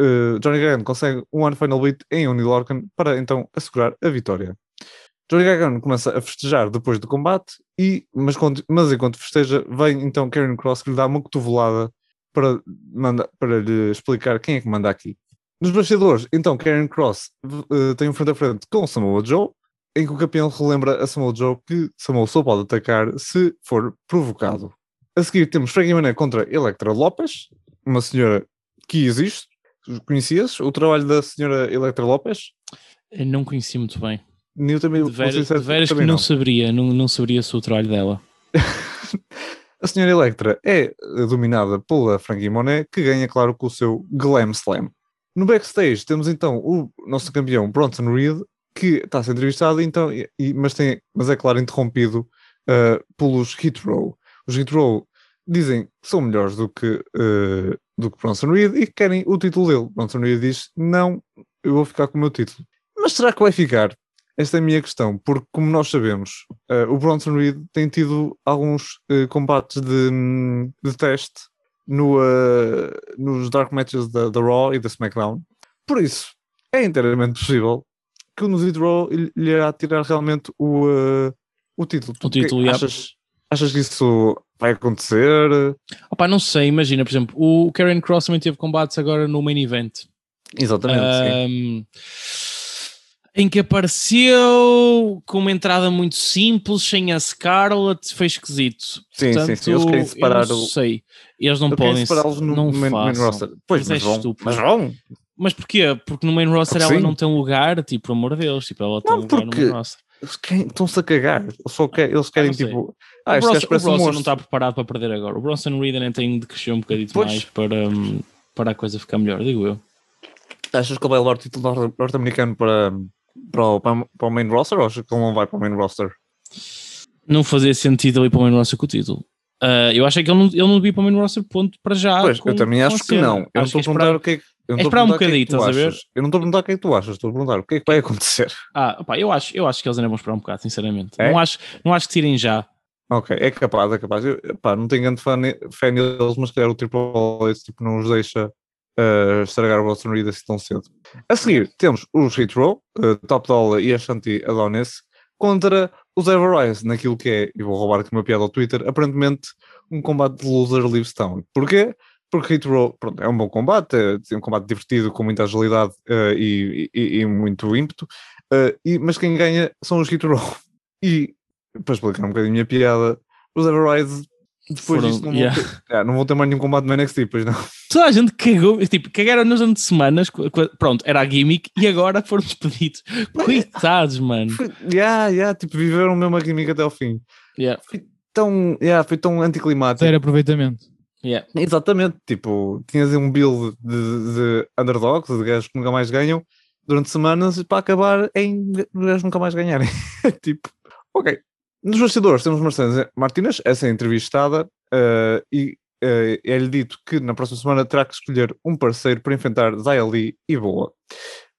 uh, Johnny Gargano consegue um one final beat em Oni Lorcan para então assegurar a vitória. Johnny Gargano começa a festejar depois do combate, e, mas, mas enquanto festeja, vem então Karen Cross que lhe dá uma cotovelada para, manda, para lhe explicar quem é que manda aqui. Nos bastidores, então Karen Cross uh, tem um frente a frente com Samoa Joe, em que o campeão relembra a Samoa Joe que Samoa só pode atacar se for provocado. A seguir temos Frankie Mané contra Electra Lopes, uma senhora que existe. Conhecias o trabalho da senhora Electra Lopes? Eu não conheci muito bem. Eu também, de veras, de veras que não, não, saberia, não, não saberia se o trabalho dela. a senhora Electra é dominada pela Frankie Monet, que ganha, claro, com o seu Glam Slam. No backstage temos então o nosso campeão Bronson Reed, que está a ser entrevistado, então, e, mas, tem, mas é claro interrompido uh, pelos Hit Row. Os Hit Row dizem que são melhores do que, uh, do que Bronson Reed e que querem o título dele. Bronson Reed diz: Não, eu vou ficar com o meu título. Mas será que vai ficar? Esta é a minha questão, porque, como nós sabemos, uh, o Bronson Reed tem tido alguns uh, combates de, de teste no, nos Dark Matches da, da Raw e da SmackDown. Por isso, é inteiramente possível que no Zid Raw lhe irá tirar realmente o, o título. O título, que, achas, achas que isso vai acontecer? Opa, não sei, imagina, por exemplo, o Karen Cross também teve combates agora no main event. Exatamente, um, Em que apareceu com uma entrada muito simples, sem a Scarlett, foi esquisito. Sim, Portanto, sim, sim, eles querem separar não o... sei, eles não podem separá-los no não main, main roster. Pois, mas, mas, é vão, mas vão. Mas porquê? Porque no main roster Porque ela sim. não tem lugar, tipo, pelo amor de Deus, tipo, ela tem Não, lugar no main roster. Eles querem- estão-se a cagar. Eles, só quer, eles querem tipo. Ah, o Bronson, o parece um Bronson não está preparado para perder agora. O Bronson Reed nem tem de crescer um bocadinho Pois. mais para, hum, para a coisa ficar melhor, digo eu. Achas que ele vai levar o título nor- norte-americano para, para, o, para o main roster ou achas que ele não vai para o main roster? Não fazia sentido ele ir para o main roster com o título. Ah, eu acho que ele não, ele não devia ir para o main roster, ponto, para já. pois, com- eu também acho que não. Eu não Acho estou a é perguntar o que é que. Eu não é esperar um é tu estás a ver? achas. Eu não estou a perguntar o que é que tu achas, estou a perguntar o que é que vai acontecer. Ah, opá, eu, acho, eu acho que eles ainda vão esperar um bocado, sinceramente. É? Não, acho, não acho que tirem já. Ok, é capaz, é capaz. Eu, pá, não tenho grande fé neles, mas se calhar o Triple H tipo, não os deixa uh, estragar o Boston Reed assim tão cedo. A seguir, temos os Hit Row, uh, Top Dollar e Ashanti Adonis, contra os Everrise, naquilo que é, e vou roubar aqui uma piada ao Twitter, aparentemente um combate de loser leaves town. Porquê? Porque Hit Row pronto, é um bom combate, é um combate divertido, com muita agilidade uh, e, e- e muito ímpeto, uh, e- mas quem ganha são os Hit Row. E, para explicar um bocadinho a minha piada, os Everrise depois Foram- disto não, yeah. vão ter, Ah, não vão ter mais nenhum combate no NXT, pois não. Toda a gente cagou, tipo, cagaram nas anos de semanas, pronto, era a gimmick e agora foram despedidos. Coitados, mano. Foi, yeah, yeah, tipo, viveram mesmo a gimmick até ao fim. Yeah, Tão, yeah, foi tão anticlimático. Zero aproveitamento. yeah. Exatamente, tipo, tinhas aí um build de, de underdogs, de gajos que nunca mais ganham, durante semanas, para acabar em gajos nunca mais ganharem. tipo, ok. Nos bastidores temos Martínez, essa é entrevistada, eh, e eh, é-lhe dito que na próxima semana terá que escolher um parceiro para enfrentar Zaya Lee e Boa.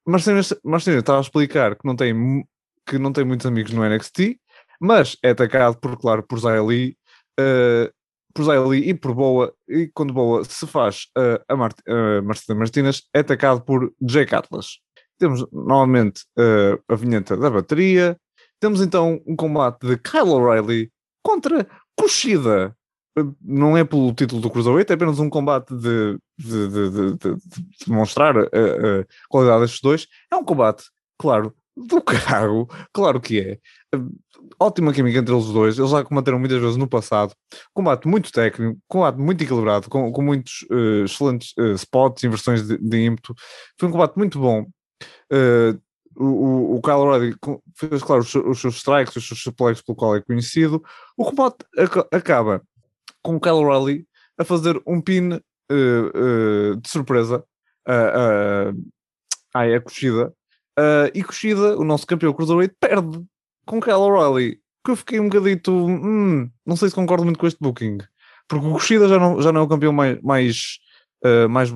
Martínez, estava a explicar que não, tem, que não tem muitos amigos no NXT, mas é atacado por, claro, por Zaya Lee, eh, por Zaya Lee e por Boa, e quando Boa se faz eh, a, Mart Mercedes Martínez, é atacado por Jake Atlas. Temos novamente eh, a vinheta da bateria. Temos então um combate de Kyle O'Reilly contra Kushida. Eh, Não é pelo título do Cruiserweight, é apenas um combate de, de, de, de- de- de demonstrar a, a qualidade destes dois. É um combate, claro, do caralho, claro que é. Eh, Ótima química entre eles dois, eles já combateram muitas vezes no passado. Combate muito técnico, combate muito equilibrado, com, com muitos eh, excelentes eh, spots, inversões de, de ímpeto. Foi um combate muito bom. Eh, o, o, o Kyle O'Reilly fez, claro, os, os seus strikes, os seus suplexos pelo qual é conhecido. O combate aca- acaba com o Kyle O'Reilly a fazer um pin uh, uh, de surpresa uh, uh, ai, a Kushida. E Kushida, o nosso campeão Cruiserweight, perde com Kyle O'Reilly. Que eu fiquei um bocadito. Hum, não sei se concordo muito com este booking. Porque o Kushida já não, já não é o campeão mais, mais, uh, mais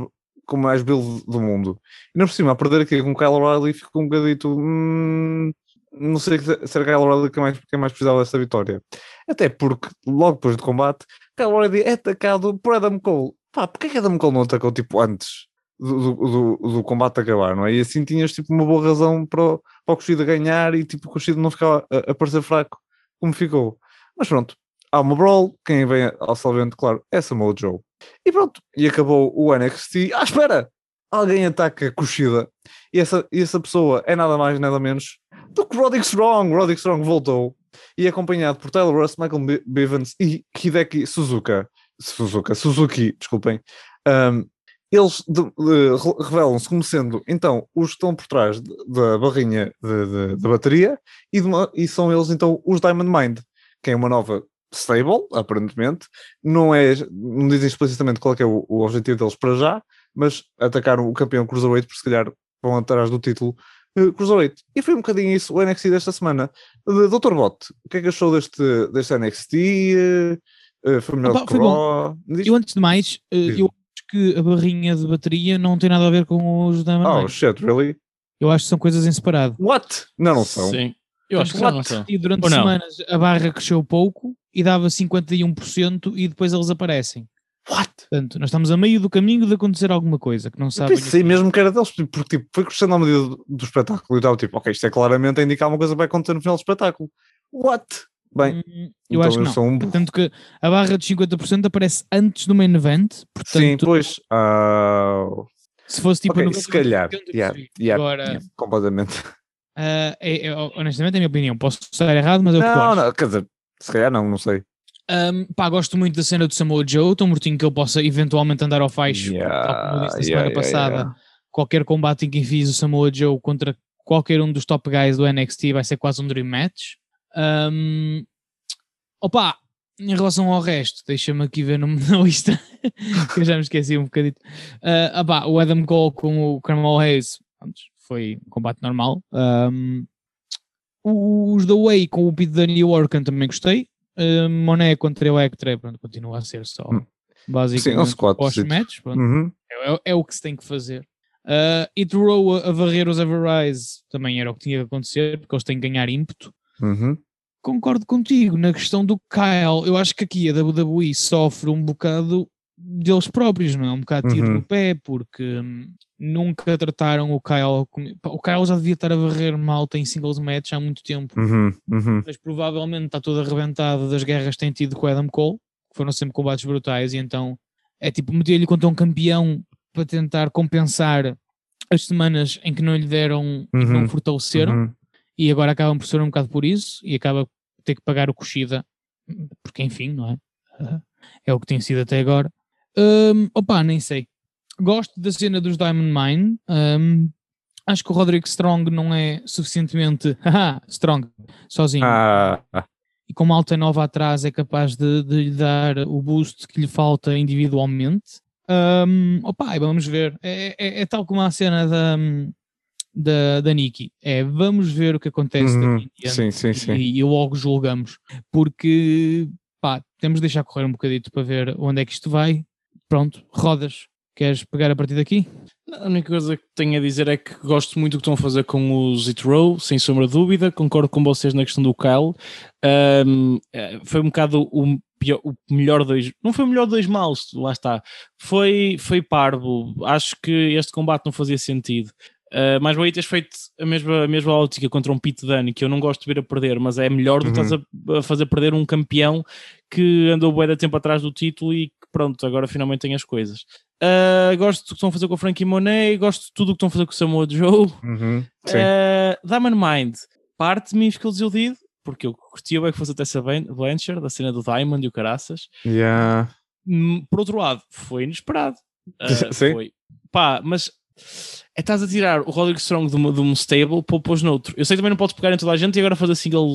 com mais build do mundo. E não por cima, a perder aqui com Kyle O'Reilly, ficou um bocadito. Hum, não sei se era Kyle O'Reilly quem mais, quem mais precisava dessa vitória. Até porque, logo depois do combate, Kyle O'Reilly é atacado por Adam Cole. Pá, porquê que Adam Cole não atacou tipo antes do, do, do, do combate acabar, não é? E assim tinhas tipo uma boa razão para o, para o Kushida ganhar e tipo o Kushida não ficar a, a parecer fraco como ficou. Mas pronto, há uma brawl, quem vem ao salvamento, claro, é Samoa Joe. E pronto, e acabou o NXT. Ah, espera! Alguém ataca Kushida e essa, e essa pessoa é nada mais nada menos do que Roderick Strong. Roderick Strong voltou e acompanhado por Tyler Russ, Michael Bivens e Hideki Suzuka. Suzuka, Suzuki, desculpem. Um, eles revelam-se como sendo então os que estão por trás da barrinha da bateria e, uma, e, são eles então os Diamond Mind, que é uma nova stable, aparentemente. Não, é, não dizem explicitamente qual é, o, o, objetivo deles para já, mas atacaram o campeão Cruiserweight, por se calhar vão atrás do título uh, Cruiserweight. E foi um bocadinho isso o NXT desta semana. Uh, Dr. Bot, o que é que achou deste, deste NXT? Uh, foi melhor Opa, que Raw? Eu antes de mais, uh, eu acho que a barrinha de bateria não tem nada a ver com os Diamond Oh, shit, really? Eu acho que são coisas em separado. What? Não, não são. Sim. Eu acho que não, não são. E durante Ou não? semanas a barra cresceu pouco e dava 51% e depois eles aparecem. What? Portanto, nós estamos a meio do caminho de acontecer alguma coisa que não Eu sabem. pensei mesmo que era deles, porque tipo, foi crescendo à medida do, do espetáculo e estava tipo, ok, isto é claramente a indicar uma coisa que vai acontecer no final do espetáculo. What? Bem, Hum, Eu então acho que eu não. um. Tanto que a barra de 50% aparece antes do main event. Sim, Portanto, pois. ah, se fosse tipo ok, 90%, se calhar. 80%, Yeah, sim. yeah, Agora, yeah, completamente. ah, é- é- honestamente, é a minha opinião. Posso estar errado, mas é o que eu Não, acho. não, quer dizer, se calhar não, não sei. Um, pá, gosto muito da cena do Samoa Joe, tão mortinho que ele possa eventualmente andar ao faixo, tal como eu disse na semana yeah, passada. yeah. Qualquer combate em que fiz o Samoa Joe contra qualquer um dos top guys do NXT vai ser quase um dream match. Um, opa, em relação ao resto, deixa-me aqui ver no- na lista, que eu já me esqueci um bocadito. Uh, opá, o Adam Cole com o Carmel Hayes foi um combate normal. Um, os da Way com o Dunne e o Orkan também gostei. Uh, Moné contra o Hector, pronto, continua a ser só Hum. basicamente Sim, um squat, pós-match. Uhum. É, é- é o que se tem que fazer. Uh, It Row a, a varrer os Everrise também era o que tinha que acontecer, porque eles têm que ganhar ímpeto. Uhum. Concordo contigo na questão do Kyle. Eu acho que aqui a WWE sofre um bocado deles próprios, não é? Um bocado tiro Uhum. no pé, porque hum, nunca trataram o Kyle. como- O Kyle já devia estar a varrer malta em singles match há muito tempo, Uhum. Uhum. mas provavelmente está todo arrebentado das guerras que tem tido com o Adam Cole, que foram sempre combates brutais, e então é tipo meter-lhe contra um campeão para tentar compensar as semanas em que não lhe deram e que não Uhum. fortaleceram Uhum. e agora acabam por ser um bocado por isso e acaba por ter que pagar o Kushida, porque enfim, não é? É o que tem sido até agora. Hum, opa, nem sei. Gosto da cena dos Diamond Mine. hum, acho que o Roderick Strong não é suficientemente haha, strong sozinho. Ah. E com uma alta nova atrás é capaz de, de lhe dar o boost que lhe falta individualmente. Hum, opa, vamos ver. É, é- é tal como a cena da, da, da Nikki. É vamos ver o que acontece Uhum. daqui Sim, sim, sim. e, e logo julgamos. Porque pá, temos de deixar correr um bocadito para ver onde é que isto vai. Pronto, rodas. Queres pegar a partir daqui? A única coisa que tenho a dizer é que gosto muito do que estão a fazer com os It Row, sem sombra de dúvida. Concordo com vocês na questão do Kyle. Ahm, eh, foi um bocado o, pior- o melhor dois. Não foi o melhor dois maus, lá está. Foi, foi parvo. Acho que este combate não fazia sentido. Uh, mais bem teres feito a mesma, a mesma ótica contra um Pete Dunne, que eu não gosto de ver a perder, mas é melhor do que Uhum. estás a, a fazer perder um campeão que andou bué de tempo atrás do título e pronto, agora finalmente tem as coisas. Uh, gosto do que estão a fazer com o Frankie Monet, gosto de tudo o que estão a fazer com o Samoa Joe. Uhum. Uh, Diamond Mind, parte de mim ficou desiludido, porque eu curtia bem que fosse até essa Blanchard, da cena do Diamond e o Caraças. Yeah. Hum, Por outro lado, foi inesperado. Uh, Sim. Foi. Pá, mas é estás a tirar o Roderick Strong de, uma- de um stable para o pôs noutro. Eu sei que também não podes pegar em toda a gente e agora fazer single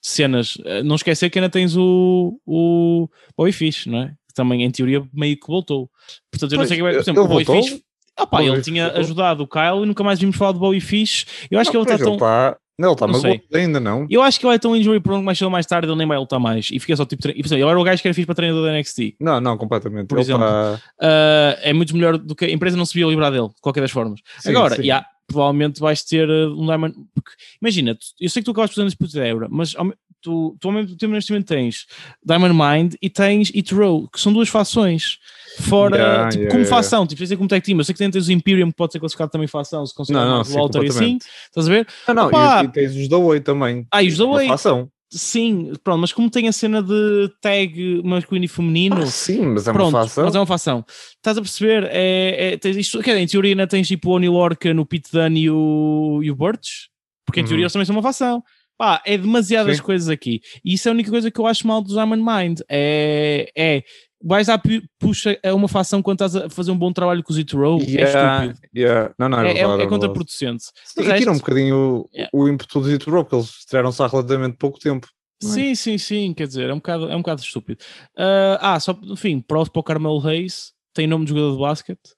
cenas. Não esquecer que ainda tens o, o Bobby Fish, não é? Que também em teoria meio que voltou. Portanto, eu não sei que vai, por exemplo, o voltou? Fish. Ah, pá, Bobby ele tinha voltou? ajudado o Kyle e nunca mais vimos falar do Bobby Fish. Eu acho que ele Não, está tão. Ele está não, ele está Não magoado ainda, não. Eu acho que ele é tão injury prone que mais cedo mais tarde ele nem vai lutar mais. E fica só tipo. E, por exemplo, ele era o gajo que era fixe para treinador da NXT. Não, não, completamente. Por ele exemplo. está- Uh, é muito melhor do que a empresa não se via livrar dele, de qualquer das formas. Sim, Agora, sim. yeah, provavelmente vais ter uh, um Diamond. Porque, imagina, eu sei que tu acabas fazendo disputa de Ebra, mas ao me- tu, tu ao mesmo tempo neste momento tens Diamond Mind e tens It Row, que são duas fações. Fora, Yeah, tipo, yeah, como yeah. fação, tipo, sei como tag team. Eu sei que tens o Imperium, que pode ser classificado também fação, se considerar Não, não, o Walter e assim. Estás a ver? Não, não, Opa! e, e tens os da também. Ah, e os da fação. Sim, pronto, mas como tem a cena de tag masculino e feminino. Ah, sim, mas é Pronto, uma fação. mas é uma facção. Estás a perceber? É, é, tens isto, quer dizer, em teoria ainda tens tipo o Oni Lorca no Pete Dunne e o, e o Birch, porque em Uhum. teoria eles também são uma facção. Pá, é demasiadas Sim. coisas aqui. E isso é a única coisa que eu acho mal do Diamond Mind. É, é vais pu- puxa a uma facção quando estás a fazer um bom trabalho com o Zito Row. Yeah, É estúpido. yeah. Não, não, é, É, é, é contraproducente. Sim, De e tira um resto- bocadinho o, Yeah. o ímpeto do Zito Row, porque eles estrearam-se há relativamente pouco tempo. é? Sim, sim, sim, quer dizer, é um bocado, é um bocado estúpido. Ah, ah, só, enfim, para o Carmelo Reis, tem nome de jogador de basquete.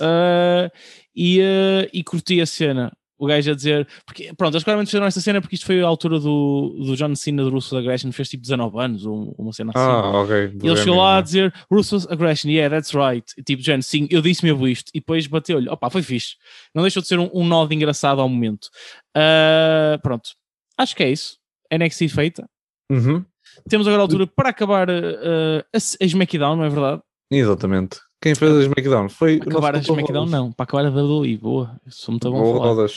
Ah, e, ah, e curti a cena. O gajo a dizer, porque pronto, eles claramente fizeram esta cena porque isto foi a altura do, do John Cena de Ruthless Aggression, fez tipo 19 anos, ou uma cena assim. Ah, ok. E ele chegou lá a dizer Ruthless Aggression, yeah, that's right. E, tipo, Jen, sim, eu disse mesmo isto. E depois bateu-lhe, opa, foi fixe. Não deixou de ser um, um nó de engraçado ao momento. Ah, pronto, acho que é isso. NXT feita. Uhum, Temos agora a altura para acabar uh, a, a SmackDown, não é verdade? Exatamente. Quem fez a SmackDown foi o Acabar a Dr. SmackDown, não. Para acabar a WWE, boa. Sou muito bom a falar. Rodas.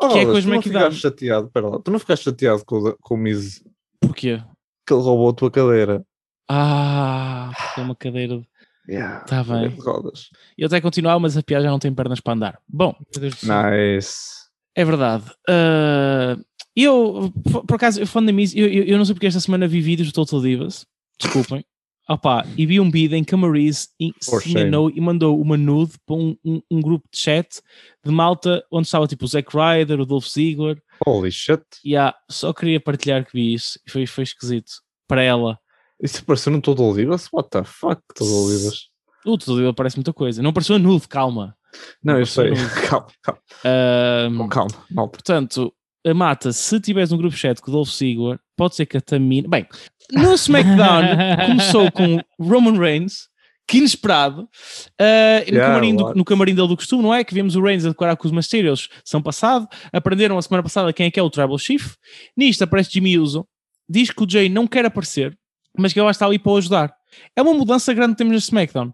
Que é Rodas, o tu não ficaste chateado, pera lá, tu não ficaste chateado com, o- com o Miz Porquê? que ele roubou a tua cadeira. Ah, é uma cadeira. de- Yeah, Tá bem. de Rodas. Eu até continuar, mas a piada já não tem pernas para andar. Bom. Nice. é verdade. Uh, eu, por, acaso, eu falando da Miz, eu, eu, eu não sei porque esta semana vi vídeos do Total Divas. Desculpem. Opa, e vi um vídeo em que a en- For se enganou e mandou uma nude para um, um, um grupo de chat de malta onde estava tipo o Zack Ryder, o Dolph Ziggler. Holy shit. E ah, só queria partilhar que vi isso e foi, foi esquisito para ela. Isso apareceu no Todo Olivas? What the fuck, Todo Olivas? O Total Divas parece muita coisa. Não pareceu nude, calma. Não, eu sei. Calma, calma, Ahm, calma. malta. Portanto, a mata, se tiveres um grupo chat com o Dolph Ziggler, pode ser que a Tamina. Bem, no SmackDown começou com Roman Reigns, que inesperado, no, Yeah, camarim do, no camarim dele do costume, não é? Que vimos o Reigns a decorar com os Mysterios são passado, aprenderam a semana passada quem é que é o Tribal Chief. Nisto aparece Jimmy Uso, diz que o Jay não quer aparecer, mas que ele vai estar ali para o ajudar. É uma mudança grande que temos no SmackDown.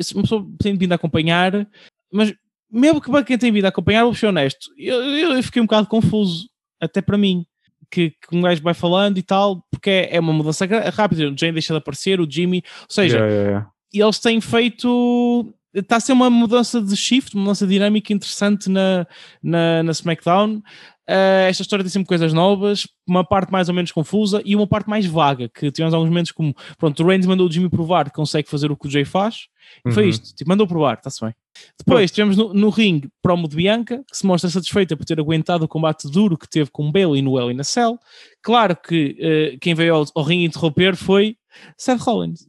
Se uma pessoa tem vindo a acompanhar, mas mesmo que para quem tem vindo a acompanhar, vou ser honesto, eu, eu fiquei um bocado confuso, até para mim, que, que um gajo vai falando e tal, porque é, é uma mudança rápida. O Jane deixa de aparecer, o Jimmy, ou seja, Yeah, yeah, yeah. eles têm feito. Está a ser uma mudança de shift, uma mudança dinâmica interessante na, na, na SmackDown. Eh, esta história tem sempre coisas novas, uma parte mais ou menos confusa e uma parte mais vaga. Que tivemos alguns momentos como: pronto, o Reigns mandou o Jimmy provar que consegue fazer o que o Jay faz, e foi Uhum. isto, tipo, mandou provar, está-se bem. Depois tivemos no, no ringue promo de Bianca, que se mostra satisfeita por ter aguentado o combate duro que teve com Bailey no Hell in a Cell. Claro que eh, quem veio ao, ao ringue interromper foi Seth Rollins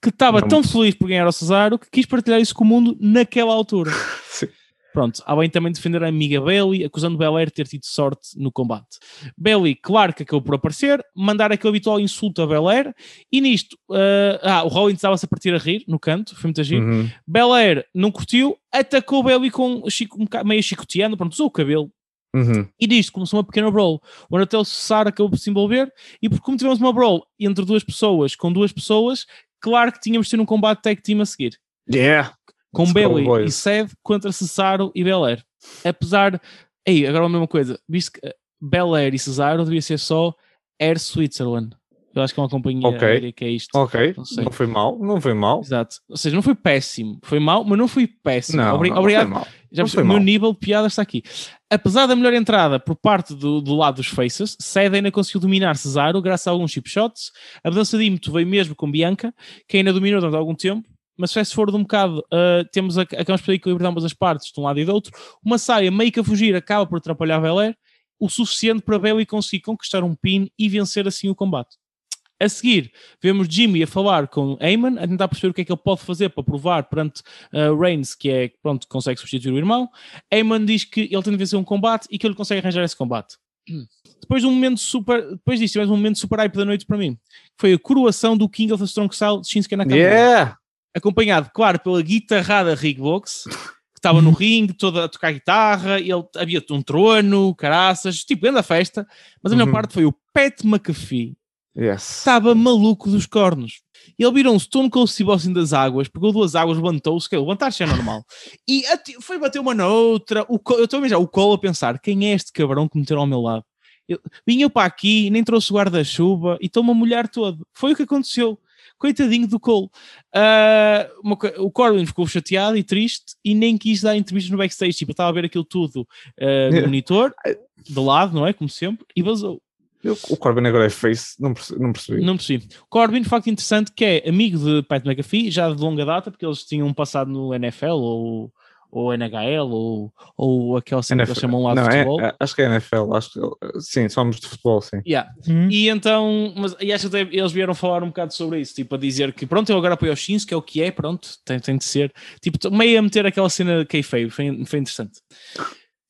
que estava tão feliz por ganhar ao Cesaro que quis partilhar isso com o mundo naquela altura. Sim. Pronto, há bem também defender a amiga Bailey, acusando Belair de ter tido sorte no combate. Bailey, claro que acabou por aparecer, mandar aquele habitual insulto a Belair, e nisto, ah, ah, o Rollins estava-se a partir a rir no canto, foi muito giro. Uhum. Belair não curtiu, atacou Bailey com chico, um meio chicoteando, pronto, usou o cabelo. Uhum. E disto começou uma pequena brawl, onde até o Cesaro acabou por se envolver, e por como tivemos uma brawl entre duas pessoas, com duas pessoas, claro que tínhamos de ter um combate tag team a seguir Yeah. Com Bailey e. Seth contra Cesaro e Belair. Apesar. Ei, agora a mesma coisa. Visto que eh, Belair e Cesaro devia ser só Air Switzerland. Eu acho que é uma companhia Ok. aérea que é isto. Ok, Não não foi mal, não foi mal. Exato. Ou seja, não foi péssimo. Foi mau, mas não foi péssimo. Não, Obri- não, obrigado. foi mal. Já Não percebi, foi o meu mal. nível de piada está aqui. Apesar da melhor entrada por parte do, do lado dos Faces, Seth ainda conseguiu dominar Cesaro graças a alguns chip shots. A mudança de ímpeto veio mesmo com Bianca, que ainda dominou durante algum tempo. Mas se for de um bocado, ah, temos a, acabamos por equilibrar ambas as partes, de um lado e do outro. Uma saia meio que a fugir acaba por atrapalhar Belair, o suficiente para Bailey conseguir conquistar um pin e vencer assim o combate. A seguir, vemos Jimmy a falar com Eamon, a tentar perceber o que é que ele pode fazer para provar perante uh, Reigns que é, pronto, consegue substituir o irmão. Eamon diz que ele tem de vencer um combate e que ele consegue arranjar esse combate. Depois de um momento super, depois disso, tivemos um momento super hype da noite para mim, que foi a coroação do King of the Strong Style de Shinsuke Nakamura. Yeah! Acompanhado, claro, pela guitarrada Rick Box, que estava no ringue, toda a tocar guitarra, e ele, havia um trono, caraças, tipo, grande a festa, mas a melhor Uhum. parte foi o Pat McAfee, Yes. estava maluco dos cornos. Ele virou um Stone Cold Steve Austin das águas, pegou duas águas, levantou-se, que levantar-se é normal, e ati- foi bater uma na outra. O, eu estou a ver já o Cole a pensar: quem é este cabrão que meteram ao meu lado? Eu, vinha eu para aqui, nem trouxe o guarda-chuva e estou-me a molhar todo. Foi o que aconteceu. Coitadinho do Cole. Ah, uma o Corbin ficou chateado e triste e nem quis dar entrevistas no backstage. Tipo, eu estava a ver aquilo tudo ah, no monitor, de lado, não é? Como sempre, e vazou. Eu- o Corbin agora é face, não percebi. Não percebi. Não percebi. Corbin, de facto, interessante, que é amigo de Pat McAfee, já de longa data, porque eles tinham passado no NFL ou, ou NHL ou, ou aquela cena que eles chamam lá de não, é- futebol. é- acho que é NFL, acho que sim, somos de futebol, sim. Yeah. Hum? E então, mas e acho que até eles vieram falar um bocado sobre isso, tipo, a dizer que pronto, eu agora apoio o Shins, que é o que é, pronto, tem, tem de ser. Tipo, meio a meter aquela cena de kayfabe, foi, foi interessante.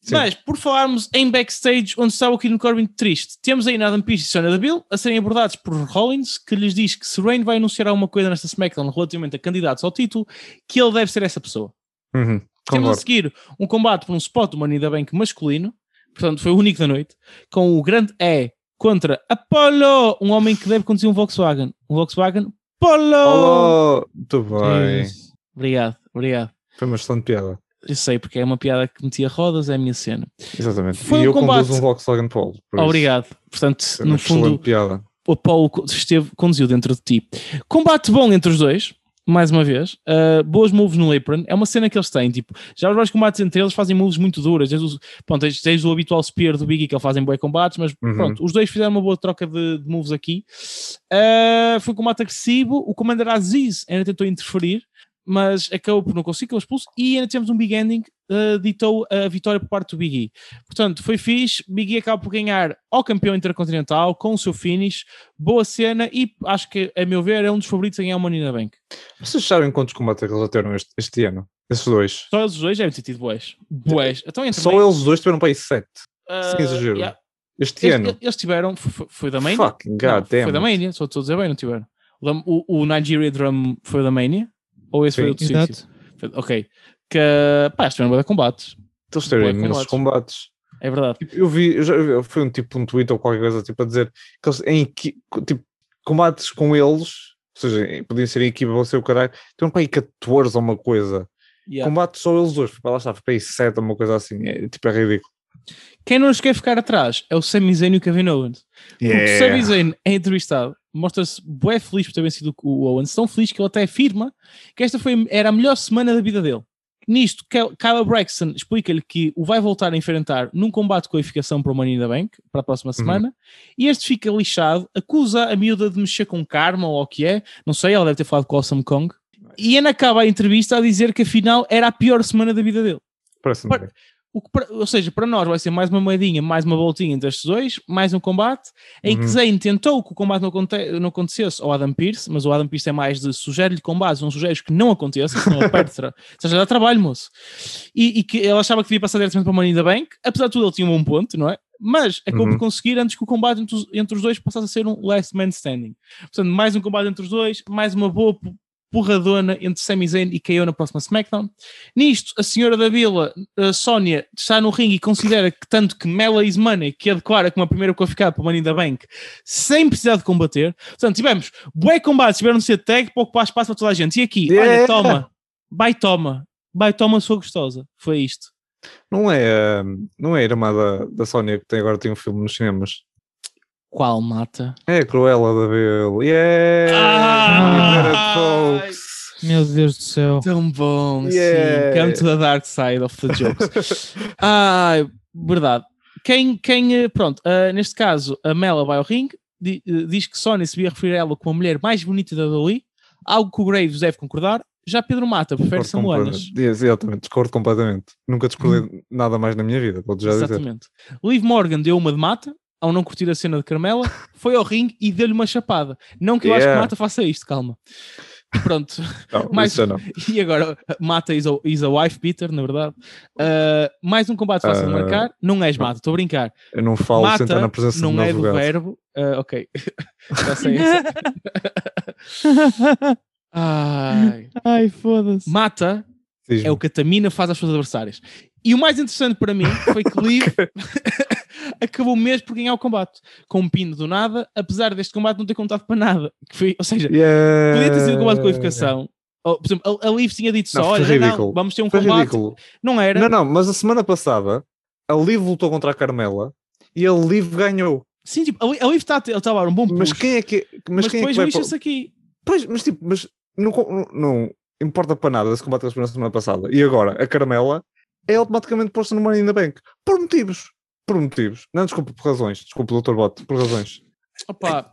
Sim. Mas, por falarmos em backstage, onde está o Kino Corbin triste, temos aí Adam Pearce e Sonya Deville a serem abordados por Rollins, que lhes diz que se Rain vai anunciar alguma coisa nesta SmackDown relativamente a candidatos ao título, que ele deve ser essa pessoa. Uhum, Temos a seguir um combate por um spot do Money da Bank masculino, portanto foi o único da noite, com o grande E contra Apollo, um homem que deve conduzir um Volkswagen. Um Volkswagen Polo! Muito bem. Jesus. Obrigado, obrigado. Foi uma excelente piada. Eu sei, porque é uma piada que metia rodas, é a minha cena. Exatamente. Foi e um eu combate. conduzo um Volkswagen Polo. isso. Obrigado. Portanto, no fundo, piada. o co- esteve, conduziu dentro de ti. Combate bom entre os dois, mais uma vez. Uh, boas moves no apron. É uma cena que eles têm. Tipo, já os vários combates entre eles fazem moves muito duras. Desde, os- pronto, desde o habitual spear do Biggie que eles fazem bons combates, mas Uhum. pronto, os dois fizeram uma boa troca de, de moves aqui. Uh, foi um combate agressivo. O Commander Aziz ainda tentou interferir, mas acabou por não conseguir, ficou expulso. E ainda temos um big ending, uh, ditou a vitória por parte do Big E. Portanto, foi fixe. Big E acaba por ganhar ao campeão intercontinental com o seu finish. Boa cena e acho que, a meu ver, é um dos favoritos a ganhar o Money Bank. Vocês sabem quantos combates é que eles já tiveram este, este ano? Esses dois. Só eles dois devem ter tido boés. Boés. Então, entre Só eles dois tiveram para aí sete. uh, sem exagero. yeah. Este ano. eles tiveram, foi, foi da Mania? Fucking Não, god damn. foi da. Mania, só estou a dizer bem, não tiveram. O, o Nigeria Drum foi da Mania? Ou esse foi Sim. outro sítio? Exato. Foi- Ok. Que, pá, tiveram boa de combates. Eles Bué imensos combates. É verdade. Tipo, eu vi, eu já eu- foi um tipo um tweet ou qualquer coisa tipo a dizer que eles em tipo, combates com eles, ou seja, podiam ser em equipa ser o caralho, tiveram para aí 14 ou uma coisa. Yeah. Combates só eles dois, para lá está, foi para aí 7 ou uma coisa assim, é, tipo, é ridículo. Quem não nos quer ficar atrás é o Sami Zayn e o Kevin Owens. Porque o Sami Zayn é entrevistado, mostra-se bué feliz por ter vencido o Owens, tão feliz que ele até afirma que esta foi, era a melhor semana da vida dele. Nisto, Ky- Kyle Braxton explica-lhe que o vai voltar a enfrentar num combate de qualificação para o Money in the Bank, para a próxima semana, e este fica lixado, acusa a miúda de mexer com karma ou o que é, não sei, ela deve ter falado com o Awesome Kong, e ainda acaba a entrevista a dizer que afinal era a pior semana da vida dele. Parece-me Para- que ou seja, para nós vai ser mais uma moedinha, mais uma voltinha entre estes dois, mais um combate, em que Uhum. Zayn tentou que o combate não, aconte- não acontecesse ao Adam Pearce, mas o Adam Pearce é mais de sugere-lhe combates, não sugere que não aconteça, senão perde. Ou seja, dá trabalho, moço. E, e que ele achava que devia passar diretamente para o Money in the Bank, apesar de tudo ele tinha um bom ponto, não é? Mas acabou Uhum. por conseguir antes que o combate entre os, entre os dois passasse a ser um last man standing. Portanto, mais um combate entre os dois, mais uma boa porradona entre Sami Zayn e KO na próxima SmackDown. Nisto, a senhora da vila, a Sónia, está no ringue e considera que tanto que Mela is Money, que a declara como a primeira qualificada para o Money in the Bank, sem precisar de combater. Portanto, tivemos bué combates, tiveram de ser tag para ocupar espaço para toda a gente. E aqui, olha, Yeah. toma, vai toma, vai toma, sua gostosa. Foi isto. Não é, hum, não é a irmã da, da Sónia que tem, agora tem um filme nos cinemas. Qual mata? É a Cruella da Bill. Yeah! Ah! Folks. Meu Deus do céu. Tão bom, Yeah. sim. Come to the dark side of the jokes. Ai, verdade. Quem, quem eh, pronto, eh, neste caso, a Mela vai ao ringue, di- eh, diz que Sónia se devia referir a ela como a mulher mais bonita da Dali, algo que o Graves deve concordar. Já Pedro Mata prefere Samoanas. Exatamente, discordo completamente. Nunca discordei nada mais na minha vida, vou já dizer. Exatamente. Liv Morgan deu uma de mata, ao não curtir a cena de Carmela, foi ao ringue e deu-lhe uma chapada. Não que eu acho que Yeah. Mata faça isto, calma. Pronto. Não, não. E agora, Mata is a, is a wife beater, na verdade. Uh, mais um combate fácil de Ah. marcar. Não és Mata, estou a brincar. Eu não falo sem estar na Mata presença não de é do verbo. Ah, ok. Já sei. Ai. Ai, foda-se. Mata é o que a Tamina faz às suas adversárias. E o mais interessante para mim foi que Liv acabou mesmo por ganhar o combate. Com um pino do nada, apesar deste combate não ter contado para nada. Que foi, ou seja, Yeah. podia ter sido um combate de qualificação. Ou, por exemplo, a, a Liv tinha dito Não, só: foi olha, não, vamos ter um Foi combate. ridículo. Não era. Não, não, mas a semana passada a Liv lutou contra a Carmela e a Liv ganhou. Sim, tipo, a Liv- a Liv está a dar um bom push. Mas quem é que mas, mas quem é que depois vai lixa-se aqui. Pois, mas tipo, mas não, não, não importa para nada esse combate que eles na semana passada. E agora, a Carmela é automaticamente posta no Money in the Bank. Por motivos. Por motivos. Não, desculpa, por razões. Desculpa, Dr. Bot, por razões. Opa,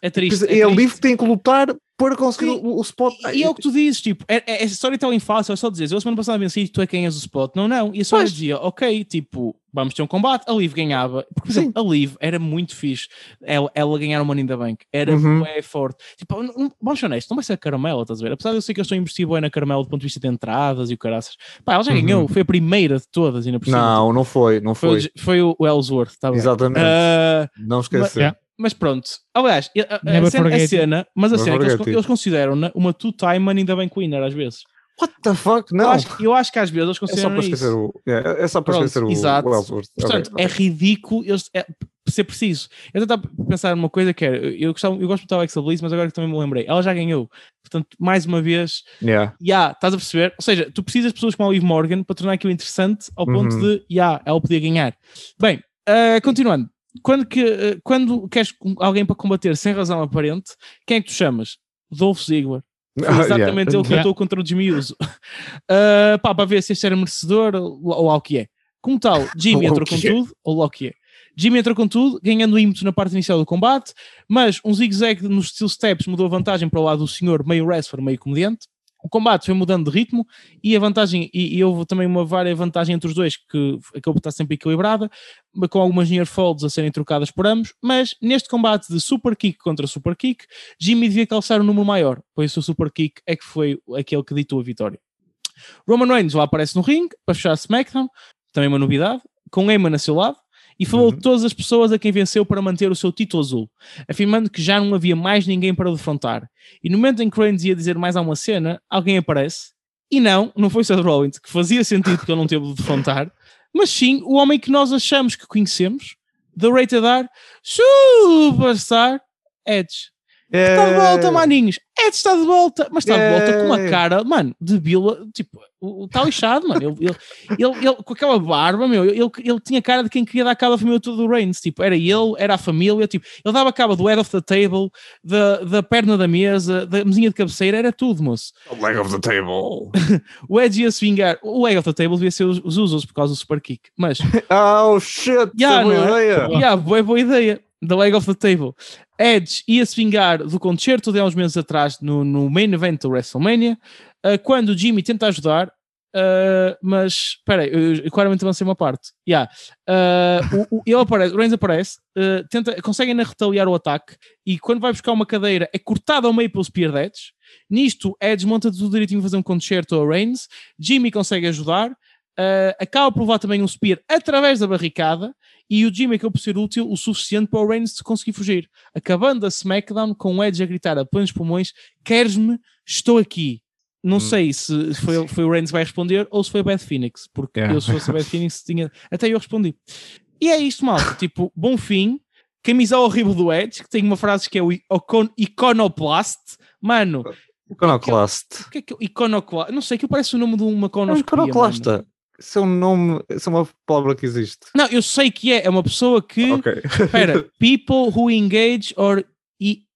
é triste. Pois é é a triste. Liv que tem que lutar para conseguir Sim. o, o spot. E, e é o que tu dizes, tipo, é, é, essa história tão fácil, é só dizer, eu a semana passada venci, tu é quem és o spot. Não, não. E a Sónia dizia, ok, tipo, vamos ter um combate, a Liv ganhava. Porque, por Sim. exemplo, a Liv era muito fixe, ela, ela ganhar o Money in the Bank, era Uhum. forte. Tipo, não- vamos ser honestos, não vai ser a Caramela, estás a ver? Apesar de eu sei que eu estou bem na Caramela do ponto de vista de entradas e o caraças. Pá, ela já Uhum. ganhou, foi a primeira de todas, ainda por cima. Não, não foi, não Foi, foi. o, foi o Ellsworth, tá bem. Exatamente. Ah, não esquecer. Yeah. Mas pronto, aliás, a, a- cena, a cena- mas a Never cena é que eles, eles consideram uma two-time the Bank winner às vezes. What the fuck? Eu Não. acho, eu acho que às vezes eles É só consideram para esquecer isso. o. yeah, é só para Pronto, esquecer o, exato. o Ellsworth. Portanto, Ok, é ridículo eles, é, ser preciso. Eu estava a pensar numa coisa que era, eu, gostava, eu gosto muito da Alexa Bliss, mas agora que também me lembrei, ela já ganhou. Portanto, mais uma vez, Yeah. já, estás a perceber? Ou seja, tu precisas de pessoas como a Liv Morgan para tornar aquilo interessante ao ponto Uhum. de, já, ela podia ganhar. Bem, ah, continuando. Quando, que, ah, quando queres alguém para combater sem razão aparente, quem é que tu chamas? Dolph Ziggler. Foi Ah, exatamente yeah. ele que lutou contra o desmiuso. Uh, pá, para ver se este era merecedor ou, ou lá o que é. Como tal, Jimmy Ou entrou com é. tudo, ou lá o que é. Jimmy entrou com tudo, ganhando ímpeto na parte inicial do combate, mas um zigue-zague nos steel steps mudou a vantagem para o lado do senhor, meio wrestler, meio comediante. O combate foi mudando de ritmo e a vantagem, e, e houve também uma vária vantagem entre os dois que acabou por estar sempre equilibrada, com algumas near folds a serem trocadas por ambos. Mas neste combate de super kick contra super kick, Jimmy devia calçar um número maior, pois o super kick é que foi aquele que ditou a vitória. Roman Reigns lá aparece no ringue para fechar SmackDown, também uma novidade, com Emma a seu lado, e falou Uhum. de todas as pessoas a quem venceu para manter o seu título azul, afirmando que já não havia mais ninguém para defrontar. E no momento em que Reigns ia dizer mais alguma cena, alguém aparece, e não, não foi Seth Rollins, que fazia sentido que ele não teve de defrontar, mas sim o homem que nós achamos que conhecemos, The Rated R Superstar Edge. Está de volta, maninhos. Ed está de volta, mas está de volta com uma cara, mano, de bila, tipo, está lixado, mano. Ele, ele, ele, ele- com aquela barba, meu, ele, ele tinha cara de quem queria dar cabo da família toda do Reigns, tipo, era ele, era a família, tipo, ele dava cabo do head of the table, da, da perna da mesa, da mesinha de cabeceira, era tudo, moço. Leg of the table. O Edge ia se vingar, o leg of the table devia ser os, os Usos por causa do super kick, mas Oh shit! Yeah, boa é? ideia. Yeah, boa, boa ideia. The leg of the table. Edge ia-se vingar do concerto de há uns meses atrás no, no main event do WrestleMania, uh, quando o Jimmy tenta ajudar, uh, mas espera aí, eu, eu claramente avancei uma parte. Yeah. Uh, o, o- ele aparece, o Reigns aparece, tenta, conseguem ainda retaliar o ataque e quando vai buscar uma cadeira é cortado ao meio pelo Spear de Edge. Nisto, Edge monta tudo direitinho fazer um concerto ao Reigns. Jimmy consegue ajudar. Uh, acaba por levar também um spear através da barricada e o Jimmy acabou por ser útil o suficiente para o Reigns conseguir fugir. Acabando a SmackDown com o Edge a gritar a plenos pulmões: Queres-me? Estou aqui. Não Hum. sei se foi, foi o Reigns que vai responder ou se foi a Beth Phoenix, porque Yeah. eu, se fosse a Beth Phoenix, tinha. Até eu respondi. E é isto, malta. tipo, bom fim. Camisola horrível do Edge, que tem uma frase que é o icon Iconoplast. Mano, Iconoclast. o que é que é o Iconoclast? Não sei, que parece o nome de uma É um iconoclasta. Isso é um nome, isso é uma palavra que existe. Não, eu sei que é. É uma pessoa que. Ok. Espera, people who engage or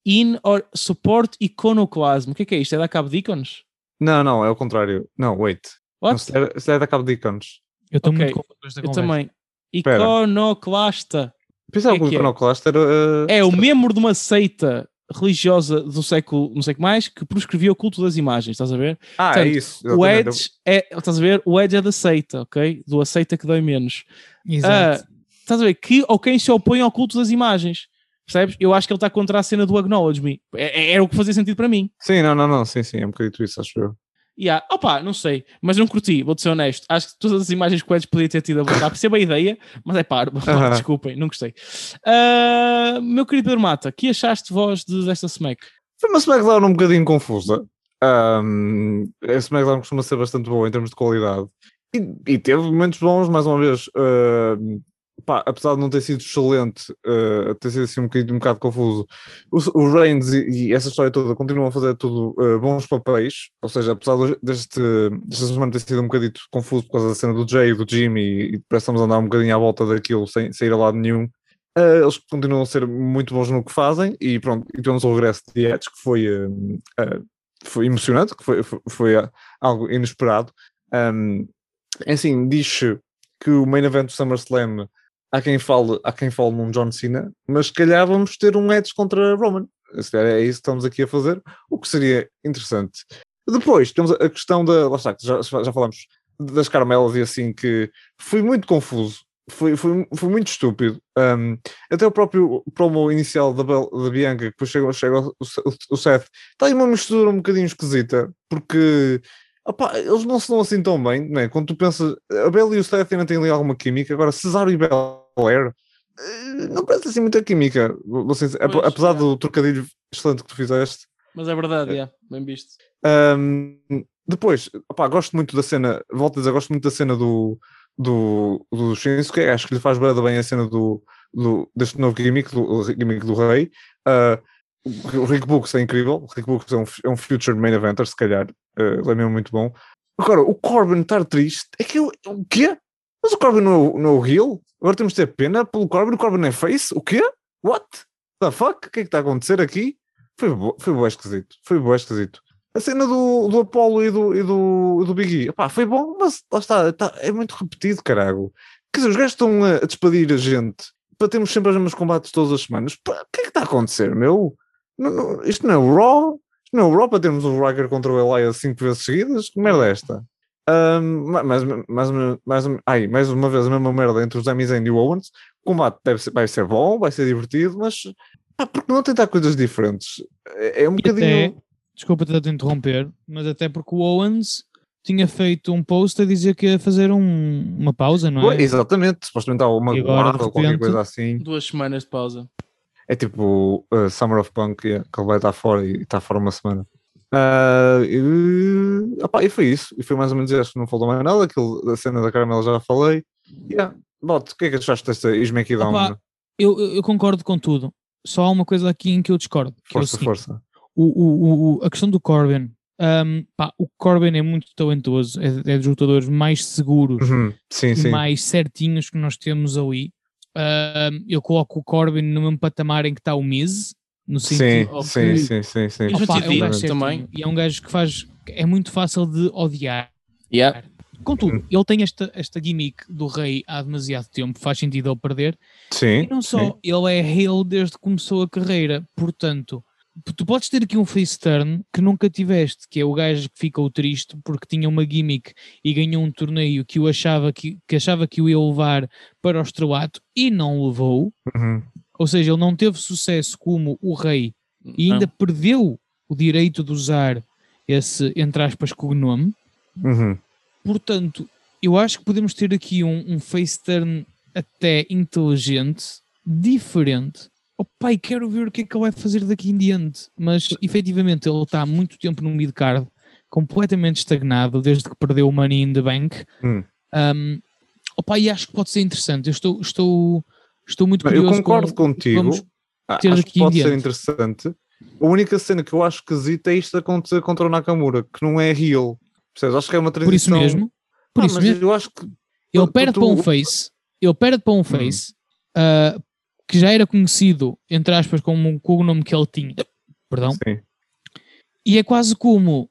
in or support iconoclasm. O que é que é isto? É da cabo de ícones? Não, não, é o contrário. Não, wait. Não, What? se é, se é da cabo de ícones. Eu estou Ok, muito confuso com esta Eu também. Iconoclasta. Pensava É que o que é? iconoclasta era. uh, É o membro de uma seita religiosa do século não sei o que mais que proscrevia o culto das imagens, estás a ver? Ah, é portanto, isso. O. Edge é, estás a ver? O Edge é da seita, ok? Do aceita que dói menos. Exato. Ah, estás a ver, que ou quem se opõe ao culto das imagens. Percebes? Eu acho que ele está contra a cena do Acknowledge Me. É, é- era o que fazia sentido para mim. Sim, não, não, não, sim, sim, é um bocadinho isso, acho eu. Yeah. Opa, não sei, mas não curti, vou-te ser honesto. Acho que todas as imagens que o Edge podia ter tido a botar. Percebo a ideia, mas é paro. Aham. Desculpem, não gostei. Ah, meu querido Pedro Mata, que achaste vós de- desta Smack? Foi uma SmackDown um bocadinho confusa. Um, a SmackDown costuma ser bastante boa em termos de qualidade. E, e teve momentos bons, mais uma vez. uh, pá, apesar de não ter sido excelente, uh, ter sido assim um bocadinho um bocado confuso, os, os Reigns e, e essa história toda continuam a fazer tudo uh, bons papéis. Ou seja, apesar de- deste, desta semana ter sido um bocadito confuso por causa da cena do Jay e do Jimmy, e, e a andar um bocadinho à volta daquilo sem, sem ir a lado nenhum. Uh, eles continuam a ser muito bons no que fazem e pronto, e tivemos o regresso de Edge que foi, foi emocionante, que foi, foi, foi, algo inesperado. Um, é assim, diz que o main event do SummerSlam há quem fale, há quem fale num John Cena, mas se calhar vamos ter um Edge contra Roman. Se calhar é isso que estamos aqui a fazer, o que seria interessante. Depois temos a questão da. Lá está, já, já falamos das Carmelas e assim, que foi muito confuso foi, foi, foi muito estúpido. Um, até o próprio promo inicial da, Bel, da Bianca, que depois chega, chega o, o, o Seth, está aí uma mistura um bocadinho esquisita, porque opá, eles não se dão assim tão bem, né? quando tu pensas, a Bela e o Seth ainda têm ali alguma química, agora Cesaro e Belair eh, não parece assim muita química, vocês, Pois, apesar é. do trocadilho excelente que tu fizeste. Mas é verdade, yeah, bem visto. Um, depois, opá, gosto muito da cena, volto a dizer, gosto muito da cena do, do, do Shinsuke, acho que lhe faz bem bem a cena do, do, deste novo gimmick do, gimmick do rei. Uh, o Rick Books é incrível, o Rick Books é um, é um future main eventer, se calhar, uh, ele é mesmo muito bom. Agora, o Corbin estar triste, é que eu, o quê? Mas o Corbin não, é não é o heel? Agora temos de ter pena pelo Corbin, o Corbin é face? O quê? What? The fuck? O que é que está a acontecer aqui? Foi, bo- foi bom esquisito, foi bom esquisito. A cena do, do Apollo e do, e do, do Big E, opá, foi bom, mas lá está, tá- é muito repetido, caralho. Quer dizer, os gajos estão a, a despedir a gente para termos sempre os mesmos combates todas as semanas. Pá, O que é que está a acontecer, meu? Não- não- isto não é o Raw? Isto não é o Raw para termos o Riker contra o Elias cinco vezes seguidas? Que merda é esta? Ma- mais, mais, mais, ai, mais uma vez a mesma merda entre os Sami Zayn e o Owens. O combate deve ser, vai ser bom, vai ser divertido, mas pá, porque não tentar coisas diferentes? É, é um E bocadinho. até, desculpa te interromper, mas até porque o Owens tinha feito um post a dizer que ia fazer um- uma pausa, não é? Exatamente, supostamente há uma guarda ou qualquer repente- coisa assim. Duas semanas de pausa. É tipo uh, Summer of Punk, yeah, que ele vai estar fora e está fora uma semana. Ah, e, opá, e foi isso, e foi mais ou menos isso. Não faltou mais nada. Aquilo, da cena da Caramela já falei. Yeah. Bote, o que é que achaste desta Smackdown? Opa, Eu, eu- eu concordo com tudo. Só há uma coisa aqui em que eu discordo. Que é o Força, força. o, o, o- a questão do Corbin. um, pá, o Corbin é muito talentoso, é, é dos lutadores mais seguros Uhum, Sim, e sim. mais certinhos que nós temos ali. Um, eu coloco o Corbin no mesmo patamar em que está o Miz, no Sim, sentido sim, sim, sim, sim. E é um gajo certinho, também. E é um gajo que faz. É muito fácil de odiar. Yeah. Contudo, ele tem esta, esta gimmick do rei há demasiado tempo, faz sentido ele perder. Sim, E não só, sim. ele é heel desde que começou a carreira. Portanto, tu podes ter aqui um face turn que nunca tiveste, que é o gajo que ficou triste porque tinha uma gimmick e ganhou um torneio que, o achava que, que achava que o ia levar para o estrelato e não levou. Uhum. Ou seja, ele não teve sucesso como o rei e ainda Não. perdeu o direito de usar esse, entre aspas, cognome. Uhum. Portanto, eu acho que podemos ter aqui um, um face turn até inteligente, diferente. Oh pai, quero ver o que é que ele vai fazer daqui em diante. Mas efetivamente ele está há muito tempo no mid-card, completamente estagnado desde que perdeu o Money in the Bank. Hum. Um, oh pai, acho que pode ser interessante. Eu estou, estou, estou muito Não, Eu curioso. concordo com- contigo. Ah, acho que pode ser interessante. A única cena que eu acho esquisita é isto acontecer contra o Nakamura, que não é heel. Percebes? Acho que é uma Por isso transição. mesmo. Por Ah, isso mesmo. eu acho que Ele tu- perde tu- para um face, ele perde para um face ah, que já era conhecido, entre aspas, como com o nome que ele tinha. Perdão. Sim. E é quase como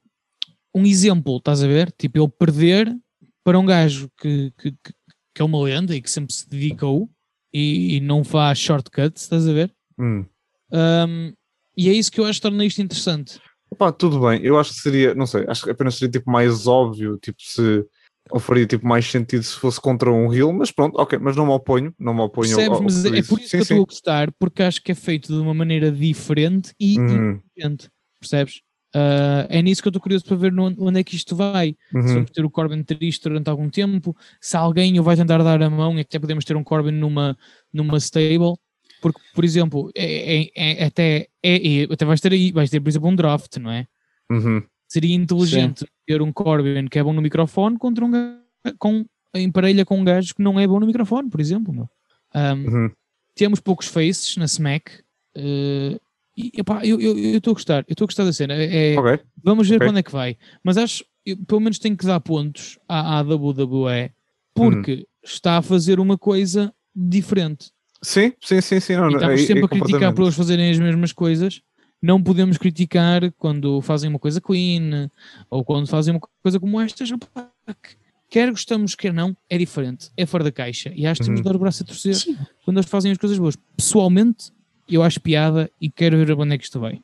um exemplo, estás a ver? Tipo, ele perder para um gajo que, que, que, que é uma lenda e que sempre se dedicou e, e não faz shortcuts, estás a ver? Hum. Um, e é isso que eu acho que torna isto interessante. Opa, tudo bem, eu acho que seria, não sei, acho que apenas seria tipo mais óbvio, tipo se Ou faria tipo mais sentido se fosse contra um heel, mas pronto, ok, mas não me oponho, não me oponho Percebes? ao, ao Mas é por isso Sim, que eu estou a gostar, porque acho que é feito de uma maneira diferente e inteligente. Percebes? Ah, é nisso que eu estou curioso para ver no- onde é que isto vai. Se uhum. vamos ter o Corbin triste durante algum tempo, se alguém o vai tentar dar a mão, e até podemos ter um Corbin numa, numa stable, porque, por exemplo, é, é- é- até, é, é- até vais ter aí, vais ter, por exemplo, um draft, não é? Uhum. Seria inteligente ter um Corbin que é bom no microfone contra um gajo com, em parelha com um gajo que não é bom no microfone, por exemplo. Ahm, Uhum. temos poucos faces na Smack. eh, e epá, eu estou a gostar, eu estou a gostar da cena. É, Ok. Vamos ver Ok. para onde é que vai. Mas acho, eu, pelo menos tenho que dar pontos à, à WWE porque Hum. está a fazer uma coisa diferente. Sim, sim, sim, sim. Não, E estamos é- sempre é a criticar por eles fazerem as mesmas coisas. Não podemos criticar quando fazem uma coisa clean ou quando fazem uma coisa como esta. já, pá, que- Quer gostamos, quer não, é diferente. É fora da caixa. E acho que temos Uhum. de dar o braço a torcer quando eles fazem as coisas boas. Pessoalmente, eu acho piada e quero ver onde é que isto vai.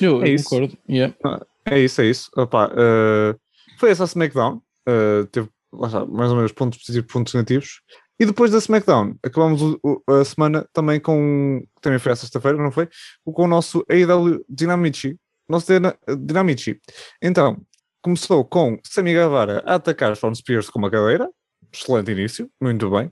Eu, É eu concordo. Yeah. É isso, é isso. Opa, eh, foi essa a SmackDown. eh, teve lá está, mais ou menos pontos positivos pontos negativos. E depois da SmackDown, acabamos o- o- a semana também com. Também foi a sexta-feira, não foi? Com o nosso AEW Dinamichi. Nosso Dinamichi. Então, começou com Sammy Guevara a atacar Sean Spears com uma cadeira. Excelente início, muito bem.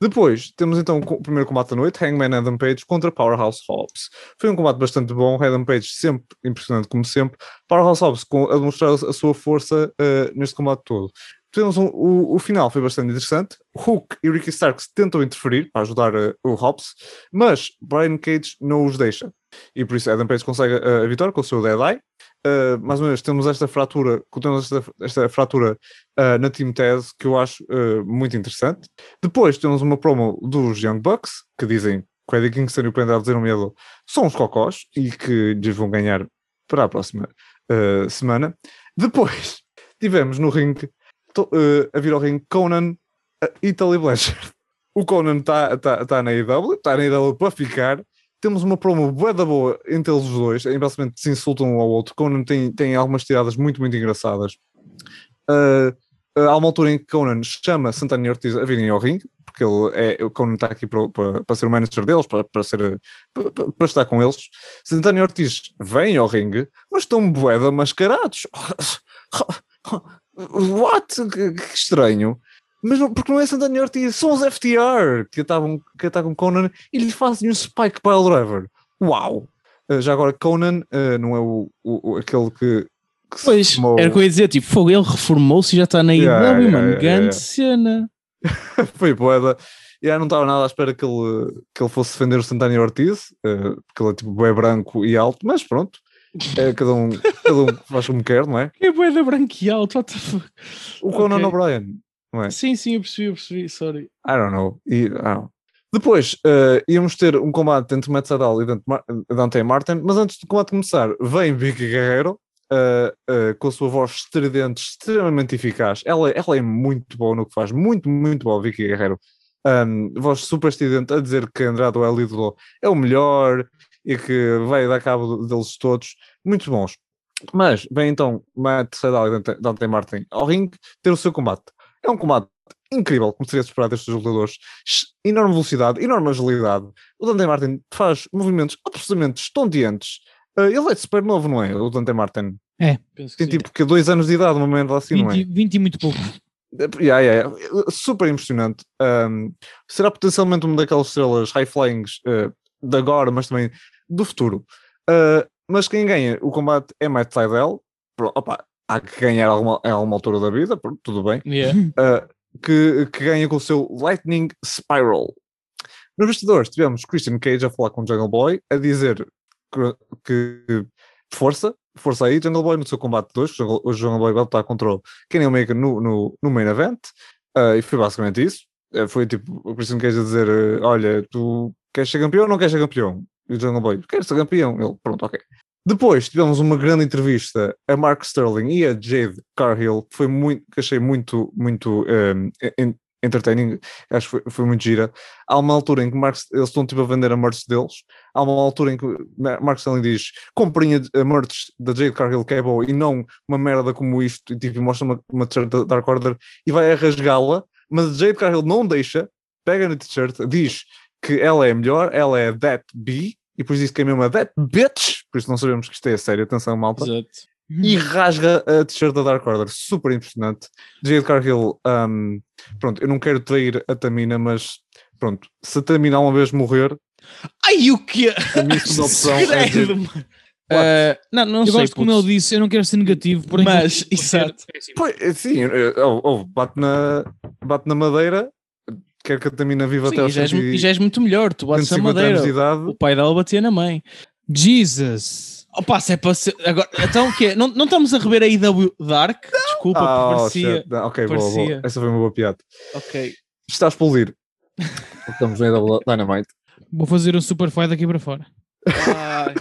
Depois temos então o primeiro combate da noite: Hangman Adam Page contra Powerhouse Hobbs. Foi um combate bastante bom. Adam Page sempre impressionante, como sempre. Powerhouse Hobbs com, a demonstrar a sua força eh, neste combate todo. Temos um- o, o final foi bastante interessante. Hook e Ricky Starks tentam interferir para ajudar eh, o Hobbs, mas Brian Cage não os deixa. E por isso Adam Page consegue eh, a vitória com o seu Dead Eye. Eh, mais uma vez, temos esta fratura, temos esta, esta fratura na Team Taz que eu acho muito interessante. Depois temos uma promo dos Young Bucks que dizem que o Eddie Kingston e o Pendar dizer medo são os cocós e que lhes vão ganhar para a próxima semana. Depois tivemos no ringue eh, a vir ao ringue Conan eh, e Tully Blanchard. O Conan está tá, tá na IW, está na IW para ficar. Temos uma promo da boa entre eles dois, em basicamente se insultam um ao outro. Conan tem, tem algumas tiradas muito, muito engraçadas. Eh, eh, há uma altura em que Conan chama Santana Ortiz a virem ao ringue, porque ele é, o Conan está aqui para, para, ser o manager deles, para, para, ser, para, estar com eles. Santana Ortiz vêm ao ringue, mas estão bué mascarados. What? Que, que estranho. Mas não, porque não é Santana Ortiz, são os FTR que estavam que atacam Conan e lhe fazem um Spike Pile Driver. Uau! Eh, já agora, Conan eh, não é o, o- o- aquele que. que Pois, era o que eu ia dizer, tipo, fogo, ele reformou-se e já está na IW, Yeah, yeah, mano, yeah, grande yeah. cena. foi boeda. E aí não estava nada à espera que ele, que ele fosse defender o Santana Ortiz, eh, porque ele é tipo bem branco e alto, mas pronto. É, cada, um, cada um faz como quer, não é? É boeda branqueal, what the fuck. O Conan Ok. O'Brien, não é? Sim, sim, eu percebi, eu percebi, sorry. I don't know. I don't know. Depois eh, íamos ter um combate entre Matt Sadal e Dante, Mar Dante Martin, mas antes do combate começar, vem Vicky Guerrero eh, eh, com a sua voz estridente, extremamente eficaz. Ela, ela é muito boa no que faz, muito, muito boa, Vicky Guerrero. Um, voz super estridente a dizer que Andrade El Ídolo é o melhor e que vai dar cabo deles todos. Muito bons. Mas vem então Matt Sadal e Dante, Dante Martin ao ringue ter o seu combate. É um combate incrível, como seria de esperar destes lutadores. Enorme velocidade, enorme agilidade. O Dante Martin faz movimentos absolutamente estonteantes. Uh, ele é super novo, não é? O Dante Martin. Penso que Tem sim. tipo que dois anos de idade, uma momento assim, não é? 20, 20 e muito pouco. Yeah, yeah, yeah. Super impressionante. Um, será potencialmente uma daquelas estrelas high flyings uh, de agora, mas também do futuro. Uh, mas quem ganha o combate é Matt Seidel. Pronto, opa, há que ganhar a alguma, a alguma altura da vida, pronto, tudo bem. Yeah. Uh, que, que ganha com o seu Lightning Spiral. Nos vestidores tivemos Christian Cage a falar com o Jungle Boy, a dizer que, que força, força aí, Jungle Boy no seu combate 2, o Jungle Boy vai lutar contra o Kenny Omega no, no, no main event, uh, e foi basicamente isso. Uh, foi tipo o Christian Cage a dizer: uh, Olha, tu queres ser campeão ou não queres ser campeão? E o Jungle Boy, quero ser campeão. Ele, pronto, ok. Depois tivemos uma grande entrevista a Mark Sterling e a Jade Carhill, que foi muito, que achei muito, muito um, in- entertaining, acho que foi, foi muito gira. Há uma altura em que Mark, eles estão tipo a vender a merch deles, há uma altura em que Ma- Mark Stanley diz comprem a, merch da Jade Cargill que é boa e não uma merda como isto, e tipo mostra uma, uma t-shirt da Dark Order e vai a rasgá-la, mas a Jade Cargill não deixa, pega na t-shirt, diz que ela é melhor, ela é that B, e depois diz que é mesmo a that bitch, por isso não sabemos que isto é a sério, atenção malta Exato. e rasga a t-shirt da Dark Order. Super impressionante. Jade Cargill, um, pronto, eu não quero trair a Tamina, mas pronto, se a Tamina uma vez morrer, Ai, o que a minha segunda opção é dizer, mano. Eh, não, não Eu sei, gosto como ele disse, eu não quero ser negativo, porém Mas, exato. péssimo. "Pois, é, sim, eh, oh, oh, bate, na, bate na madeira, quer que a Tamina viva Sim, até e, aos já és, 100 e já és muito melhor, tu bates a 150 anos de madeira. idade. O pai dela batia na mãe. Jesus. Opa, se é para ser. Agora, então o quê? Não, não estamos a rever a IW Dark? Desculpa, Ah, porque oh, parecia. Não, ok, boa, boa. parecia. Essa foi uma boa piada. Ok. Está a explodir. Estamos no AW Dynamite. Vou fazer um super fight daqui para fora. Ai,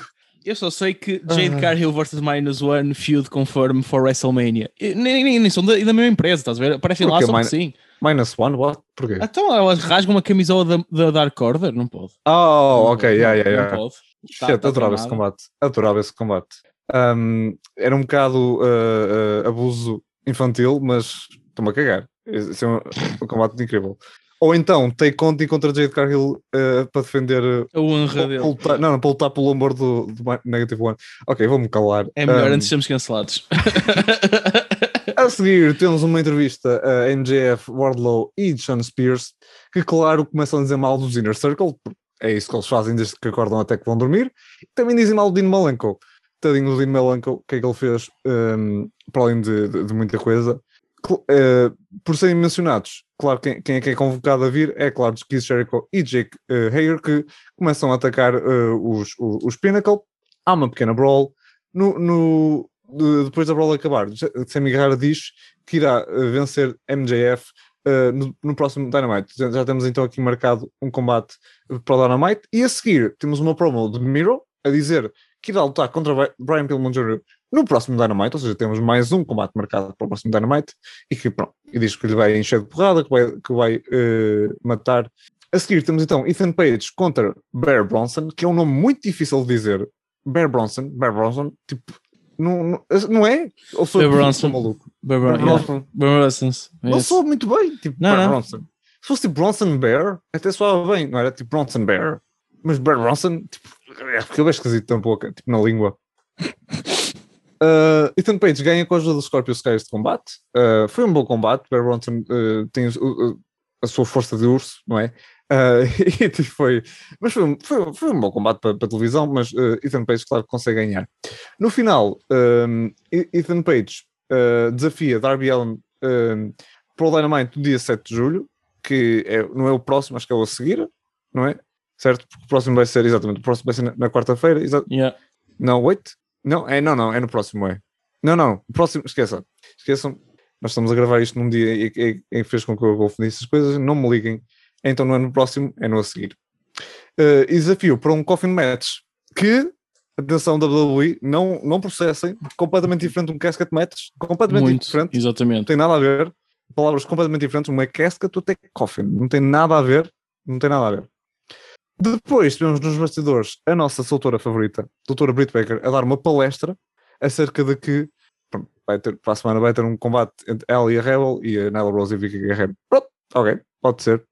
eu só sei que Jade Ah. Cargill vs Minus One feud confirm for WrestleMania. E Nem, nem, nem são da, da mesma empresa, estás a ver? Aparecem lá só que sim. Minus one, what? Porquê? Então elas rasgam uma camisola da, da Dark Order? Não pode. Oh, Não ok, pode, yeah, não, yeah, não yeah. pode. Tá- Shit, tá adorava esse combate. Adorava esse combate. Um, era um bocado uh, uh, abuso infantil, mas estou-me a cagar. Esse é um, um combate incrível. Ou então, Take Conti contra Jade Cargill uh, para defender. uh, A honra dele. lutar- não, não, para lutar pelo amor do, do Negative One. Ok, vou-me calar. É melhor Um, antes de sermos cancelados. A seguir, temos uma entrevista a MJF, Wardlow e Sean Spears, que, claro, começam a dizer mal dos Inner Circle, é isso que eles fazem desde que acordam até que vão dormir. Também dizem mal do Dean Malenko. Tadinho do Dean Malenko, o que é que ele fez, um, para além de, de- de muita coisa. Eh, por serem mencionados, claro, quem, quem é que é convocado a vir é, claro, Keith Jericho e Jake eh, Hager, que começam a atacar eh, os, os, os Pinnacle. Há uma pequena brawl. No, no- depois da brawl acabar, Sammy Guevara diz que irá eh, vencer MJF eh, no, no próximo Dynamite. Já, temos então aqui marcado um combate para o Dynamite. E a seguir temos uma promo de Miro a dizer que irá lutar contra Bri- Brian Pillman Jr. no próximo Dynamite, ou seja, temos mais um combate marcado para o próximo Dynamite e que pronto, e diz que lhe vai encher de porrada, que vai, que vai eh, matar. A seguir temos então Ethan Page contra Bear Bronson, que é um nome muito difícil de dizer. Bear Bronson, Bear Bronson, tipo, não, não, é? Ou sou, Bear que Bronson. sou maluco? Bear. Bronson. Barbara Essence. Não Yes. soa muito bem, tipo Não, Bear não. Bronson. Se fosse tipo Bronson Bear, até soava bem, não era tipo Bronson Bear, mas Bear Bronson, tipo, é porque é esquisito tão pouco, tipo na língua. Uh, Ethan Page ganha com a ajuda do Scorpio Sky este combate. Uh, foi um bom combate. Bear Bronson uh, tem o- a sua força de urso, não é? Uh, e foi, mas foi, um- foi, foi um bom combate para, para televisão. Mas uh, Ethan Page, claro, que consegue ganhar. No final, um, E- Ethan Page uh, desafia Darby Allin um, para o Dynamite no dia 7 de julho, que é, não é o próximo, acho que é o a seguir, não é? Certo? Porque o próximo vai ser, exatamente, o próximo vai ser na, na quarta-feira. Yeah. Não, wait. Não, é, não, não, é no próximo, é. Não, não, o próximo, esqueçam. Esqueçam, nós estamos a gravar isto num dia e, e, e fez com que eu confundisse as coisas, não me liguem. Então não é no próximo, é no a seguir. Uh, e desafio para um coffin match que, atenção WWE, não, não processem, completamente diferente de um casket match, completamente Muito. diferente, não Exatamente. tem nada a ver, palavras completamente diferentes, uma é casket, outra é coffin, não tem nada a ver, não tem nada a ver. Depois tivemos nos bastidores a nossa soltora favorita, doutora Britt Baker, a dar uma palestra acerca de que pronto, vai ter, para a semana vai ter um combate entre ela e a Rebel e a Nyla Rose e a Vicky Guerrero. Pronto, ok, pode ser.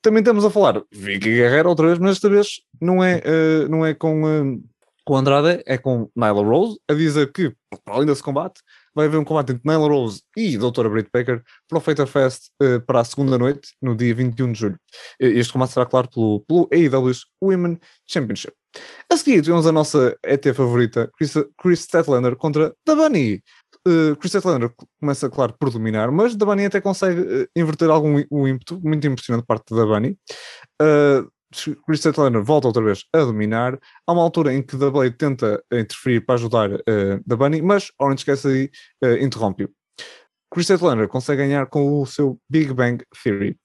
Também estamos a falar Vicky Guerrero outra vez, mas desta vez não é, eh, não é com, eh, com Andrade, é com Nyla Rose, a dizer que, além desse combate, vai haver um combate entre Nyla Rose e doutora Britt Baker para o Fighter Fest eh, para a segunda noite, no dia 21 de julho. Este combate será, claro, pelo, pelo AEW's Women Championship. A seguir, tivemos a nossa ET favorita, Chris, Chris contra Dabani. Uh, Chris Statlander começa, claro, por dominar, mas Dabani até consegue uh, inverter algum o ímpeto, muito impressionante parte de Dabani. Uh, Chris Statlander volta outra vez a dominar. Há uma altura em que The Blade tenta interferir para ajudar uh, Dabani, mas Orange Cassidy uh, interrompe-o. Chris Statlander consegue ganhar com o seu Big Bang Theory.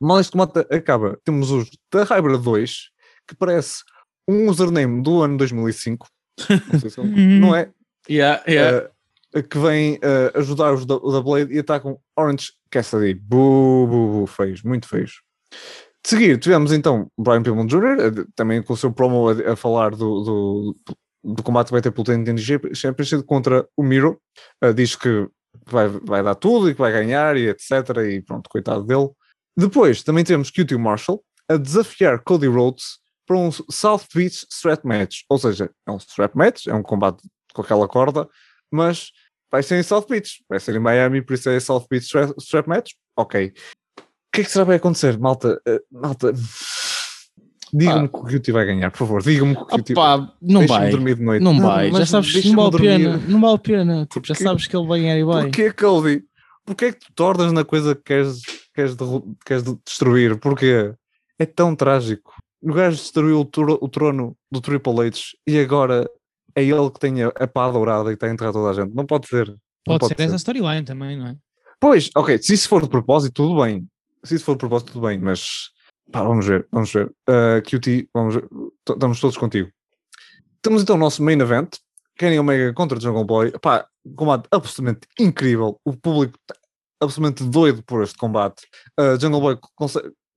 Mal este combate acaba, temos os da Hybrid 2, que parece um username do ano 2005. Não, sei se é um- não é? Yeah, yeah. Uh, eh, que vem eh, ajudar os da, o da Blade e atacam Orange Cassidy. Bu, bu, bu, feios, muito feios. De seguir, tivemos então Brian Pillman Jr., eh, também com o seu promo a, a falar do, do, do combate que vai ter pelo TNT Championship contra o Miro. Eh, diz que vai, vai dar tudo e que vai ganhar e etc. E pronto, coitado dele. Depois também temos QT Marshall a desafiar Cody Rhodes para um South Beach Strap Match. Ou seja, é um Strap Match, é um combate com aquela corda, mas vai ser em South Beach, vai ser em Miami, por isso é South Beach Strap, strap Match. Ok. O que é que será que vai acontecer, malta? Uh, malta. Digam-me que o QT vai ganhar, por favor. Digam-me que o QT Opa, não Deixem-me vai. dormir de noite. Não vai, já sabes que não vale a pena. Não vale a pena. Tipo, já sabes que ele vai ganhar e vai. Porquê, Cody? Porquê é que tu tornas na coisa que queres, queres, derru- queres de- destruir? Porquê? É tão trágico. O gajo destruiu o, tro- o trono do Triple H e agora é ele que tem a, a pá dourada e está a enterrar toda a gente. Não pode ser. Não Pode, pode ser ser. essa storyline também, não é? Pois, ok, se isso for de propósito, tudo bem. Se isso for de propósito, tudo bem, mas pá, vamos ver, vamos ver. Uh, QT, vamos ver. Estamos todos contigo. Temos então o nosso main event, Kenny Omega contra Jungle Boy. Pá, combate absolutamente incrível. O público está absolutamente doido por este combate. Uh, Jungle Boy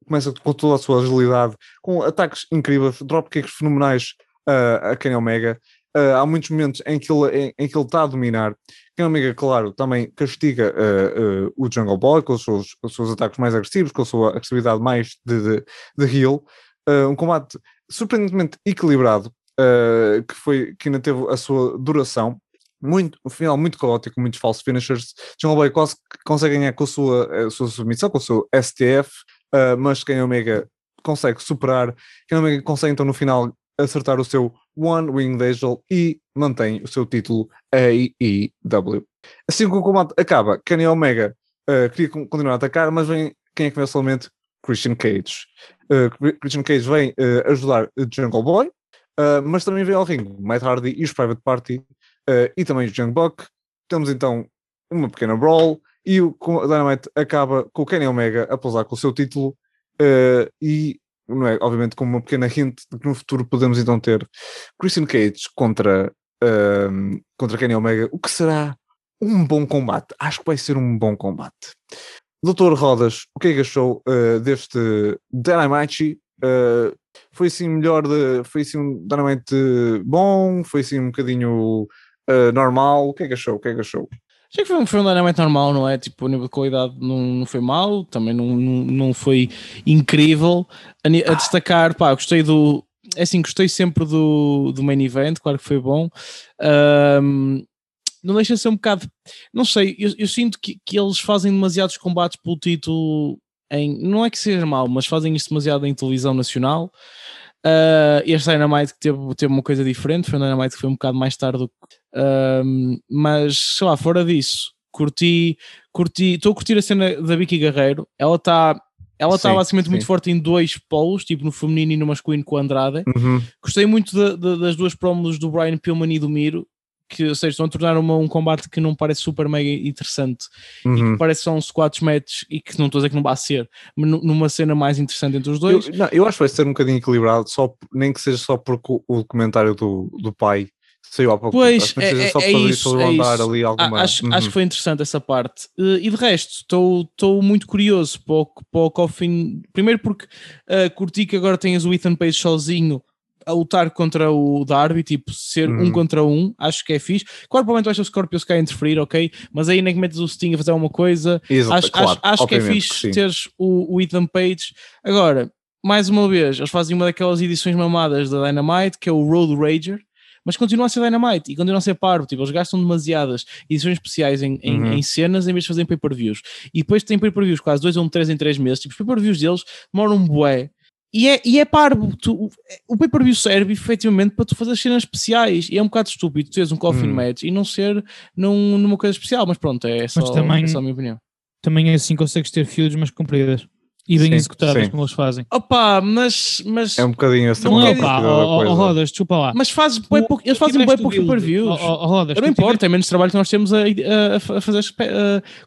começa com toda a sua agilidade, com ataques incríveis, dropkicks fenomenais uh, a Kenny Omega. Uh, há muitos momentos em que ele em, em que ele está a dominar. Kenny Omega, claro, também castiga uh, uh, o Jungle Boy com os seus, os seus ataques mais agressivos, com a sua agressividade mais de, de, de heel. Uh, um combate surpreendentemente equilibrado, que, foi, que ainda teve a sua duração. Muito, um final muito caótico, muitos falsos finishers. Jungle Boy quase consegue ganhar com a sua, a sua submissão, com o seu STF, mas Kenny Omega consegue superar. Kenny Omega consegue então no final acertar o seu One Wing Angel e mantém o seu título AEW. Assim que o combate acaba, Kenny Omega uh, queria con- continuar a atacar, mas vem quem é que vem somente? Christian Cage. Uh, Christian Cage vem uh, ajudar Jungle Boy, mas também vem ao ringue Matt Hardy e os Private Party e também o Young Buck. Temos então uma pequena brawl e o Dynamite acaba com o Kenny Omega a pousar com o seu título e não é, obviamente com uma pequena hint de que no futuro podemos então ter Christian Cage contra, um, contra Kenny Omega, o que será um bom combate. Acho que vai ser um bom combate. Doutor Rodas, o que é que achou uh, deste Dynamite? Uh, foi assim melhor, de, foi assim um Dynamite bom, foi assim um bocadinho uh, normal, o que é que achou? O que é que achou? Achei que foi um, foi um Dynamite normal, não é? Tipo, o nível de qualidade não, não foi mau, também não, não, foi incrível. A, a destacar, pá, gostei do. É assim, gostei sempre do, do main event, claro que foi bom. Ahm, não deixa de ser um bocado. Não sei, eu, eu sinto que, que eles fazem demasiados combates pelo título. Em, não é que seja mau, mas fazem isto demasiado em televisão nacional. Uh, este Dynamite que teve, teve uma coisa diferente, foi um Dynamite que foi um bocado mais tarde do que um, mas sei lá, fora disso, curti, curti, estou a curtir a cena da Vicky Guerreiro. Ela está ela está Sim, basicamente muito sim. forte em dois polos, tipo no feminino e no masculino com o Andrade. Uhum. Gostei muito da- da- das duas promos do Brian Pillman e do Miro, que ou seja, estão a tornar uma- um combate que não parece super mega interessante e Uhum. que parece só um squash match e que não estou a dizer que não vai ser, mas nu- numa cena mais interessante entre os dois. Eu, não, eu acho que vai ser um bocadinho equilibrado, só, nem que seja só porque o, o documentário do, do pai saiu há pouco Pois, tempo. Acho que nem é- seja é- só é para isso, é isso. ali alguma. acho, Uhum. acho que foi interessante essa parte. Eh, e de resto, estou muito curioso para o, para o Coffin. Primeiro porque eh, curti que agora tens o Ethan Page sozinho a lutar contra o Darby, tipo, ser um Uhum. contra um, acho que é fixe. Claro, provavelmente vai ser o Scorpio Sky a interferir, ok? Mas aí nem que metes o Sting a fazer alguma coisa. Exato, acho, claro, acho, acho que é fixe sim. teres o, o Ethan Page. Agora, mais uma vez, eles fazem uma daquelas edições mamadas da Dynamite, que é o Road Rager, mas continua a ser Dynamite e continua a ser parvo. Tipo, eles gastam demasiadas edições especiais em, em, Uhum. em cenas em vez de fazerem pay-per-views. E depois tem pay-per-views quase dois ou um, três em três meses. Tipo, os pay-per-views deles demoram um bué. E é, e é parvo. Tu, o pay-per-view serve efetivamente para tu fazer cenas especiais. E é um bocado estúpido tu teres um coffin Hum. match e não ser num, numa coisa especial. Mas pronto, é só, também- é só a minha opinião. Também assim consegues ter feuds, mas compridas. E bem Sim, executadas, sim. como eles fazem. Opa, mas, mas, É um bocadinho essa Não é, da ó, ó, Rodas, desculpa lá. mas faz pouco- eles fazem bem o poucos build. pay-per-views. Rodas, não importa, tiveste- é menos trabalho que nós temos a, a- a fazer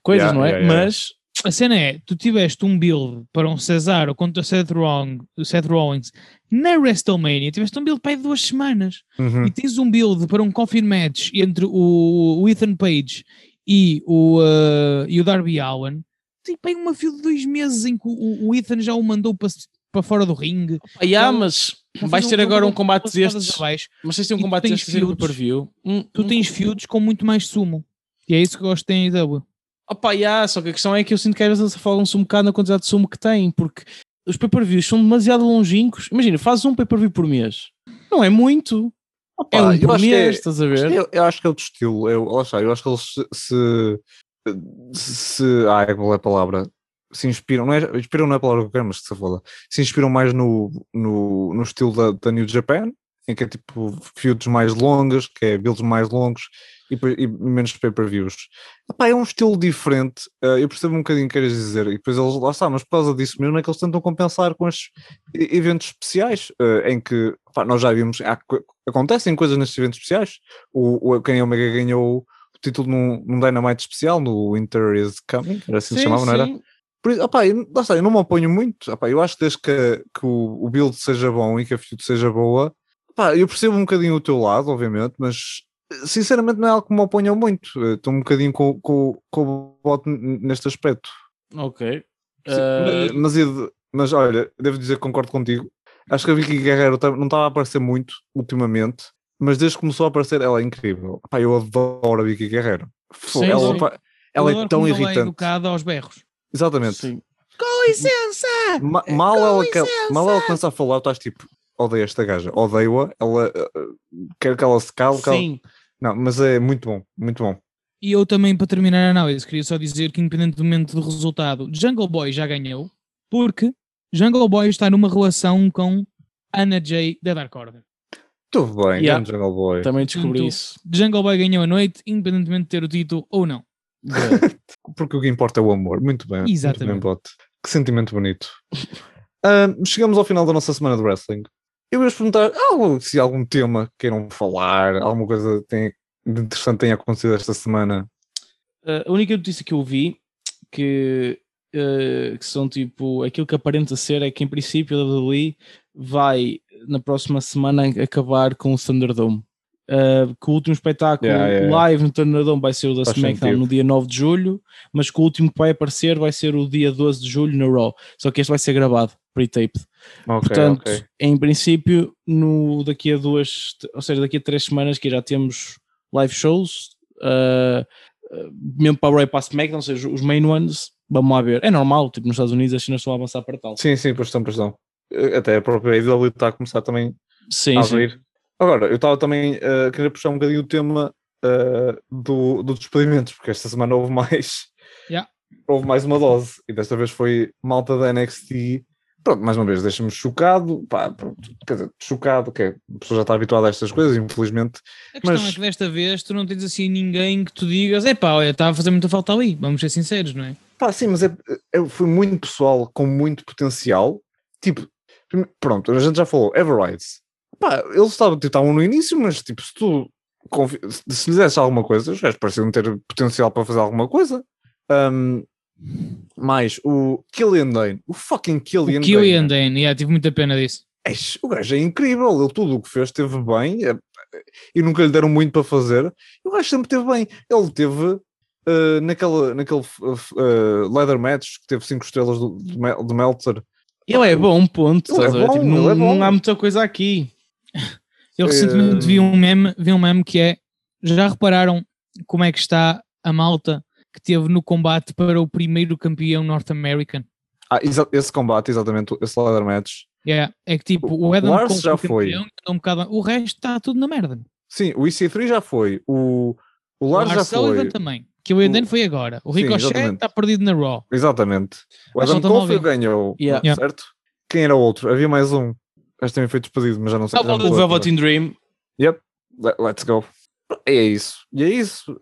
coisas, Yeah, não é? yeah, yeah. Mas a cena é, tu tiveste um build para um Cesaro contra Seth, Rollins, Seth Rollins na WrestleMania, tiveste um build para aí duas semanas Uhum. e tens um build para um coffin match entre o, o Ethan Page e o, uh, e o Darby Allen, tipo aí uma fila de dois meses em que o, o Ethan já o mandou para, para fora do ringue. Ah, yeah, Não, mas vais ter um- agora um combate destes. abaixo. Mas têm um combate tens destes a ser feuds. per view. Um, Tu tens feuds com muito mais sumo. E é isso que eu gosto de ter em AEW. Opa, yeah, só que a questão é que eu sinto que às vezes falam-se um bocado na quantidade de sumo que têm, porque os pay-per-views são demasiado longínquos. Imagina, fazes um pay-per-view por mês. Não é muito. é um por mês, é- estás a ver? Eu, eu acho que é outro estilo. Eu, lá está, eu acho que eles se. se, se ai, qual é a palavra? Se inspiram, não é, inspiram não é a palavra que eu quero, mas que se foda. Se inspiram mais no, no, no estilo da, da New Japan, em que é tipo feuds mais longas, que é builds mais longos e, e menos pay-per-views. É um estilo diferente, eh, eu percebo um bocadinho o que queres dizer, e depois eles, lá está, mas por causa disso mesmo é que eles tentam compensar com estes eventos especiais, eh, em que pá, nós já vimos, há co- acontecem coisas nestes eventos especiais, o, o quem Omega ganhou o título num, num Dynamite especial, no Winter is Coming, era assim que se chamava, não era? sim. Por isso, opá, eu, lá está, eu não me oponho muito. Opá, eu acho que desde que, que o, o build seja bom e que a feud seja boa, opá, eu percebo um bocadinho o teu lado, obviamente, mas sinceramente não é algo que me oponha muito. Eh, Estou um bocadinho com, com, com o bote n- neste aspecto. Ok. Sim, Ah, mas, mas, olha, devo dizer que concordo contigo. Acho que a Vicky Guerreiro não estava a aparecer muito ultimamente, mas desde que começou a aparecer, ela é incrível. Opá, eu adoro a Vicky Guerreiro. Sim, ela sim. pá, ela é tão como ela É irritante. educada aos berros. Exatamente. sim. Com licença! Ma- mal, ela, que- mal ela começa a falar, tu estás tipo, odeio esta gaja, odeio-a, ela uh, uh, quer que ela se cale, que ela- Sim. Não, mas é muito bom, muito bom. E eu também, para terminar a análise, queria só dizer que, independentemente do resultado, Jungle Boy já ganhou, porque Jungle Boy está numa relação com Anna Jay da Dark Order. Tudo bem, Yeah. Jungle Boy. Também descobri Portanto, isso. Jungle Boy ganhou a noite, independentemente de ter o título ou não. Porque o que importa é o amor. Muito bem. Muito Exatamente. bem, Bote. Que sentimento bonito. Ah, chegamos ao final da nossa semana de wrestling. Eu ia-vos perguntar algo, se há algum tema queiram falar, alguma coisa tem, de interessante tenha acontecido esta semana. Uh, a única notícia que eu vi que, uh, que são tipo aquilo que aparenta ser é que em princípio a WWE vai na próxima semana acabar com o Thunderdome. Uh, que o último espetáculo Yeah, yeah, yeah. live no Thunderdome vai ser o da Faz SmackDown sentido. no dia 9 de julho, mas que o último que vai aparecer vai ser o dia 12 de julho no Raw. Só que este vai ser gravado, pre-taped. Ok, Portanto, ok. em princípio, no, daqui a duas, ou seja, daqui a três semanas que já temos live shows, uh, uh, mesmo para o Ray para a SmackDown, ou seja, os main ones, vamos lá ver. É normal, tipo, nos Estados Unidos as Chinas estão a avançar para tal. Sim, sim, pois estão, pois estão. Eh, Até a própria AEW está a começar também Sim, a sim. abrir. Agora, eu estava também eh, a querer puxar um bocadinho o tema eh, do, do despedimentos, porque esta semana houve mais. Yeah. Houve mais uma dose, e desta vez foi malta da NXT. Pronto, mais uma vez, deixa-me chocado. Pá, pronto, quer dizer, chocado, que é, a pessoa já está habituada a estas coisas, infelizmente. A questão Mas- é que desta vez tu não tens assim ninguém que tu digas, epá, olha, está a fazer muita falta ali, vamos ser sinceros, não é? Pá, sim, mas é, é- foi muito pessoal com muito potencial. Tipo, pronto, a gente já falou, Everrides. Pá, eles estavam, tipo, estavam no início, mas tipo, se tu se lhes desse alguma coisa, os gajos pareciam ter potencial para fazer alguma coisa. Ahm, mais o Killian Dane, o fucking Killian O Killian Dane. Dane, yeah, tive muita pena disso. Eish, o gajo é incrível, ele tudo o que fez esteve bem é- e nunca lhe deram muito para fazer. E o gajo sempre esteve bem. Ele teve eh, naquele, naquele eh, leather match que teve 5 estrelas do, do, Mel- do Meltzer. Ele é bom, ponto. Ele é bom, Tipo, ele não, é bom. não há muita coisa aqui. Eu Eh, recentemente vi um meme, vi um meme que é, já repararam como é que está a malta que teve no combate para o primeiro campeão North American? Ah, esse combate, exatamente, esse leather match. Yeah, é que tipo, O Adam Lars Cole já foi foi. campeão, andou um bocado- o resto está tudo na merda. Sim, o EC3 já foi, o, o O Lars já Lars Sullivan foi. também, que o Eden foi agora. O Ricochet está perdido na Raw. Exatamente. O Adam Cole foi, ganhou, Yeah. Yeah. certo? Quem era o outro? Havia mais um. Este também foi despedido, mas já não sei. Ah, não o Velvet in Dream. Yep, let- let's go. E é isso. E é isso.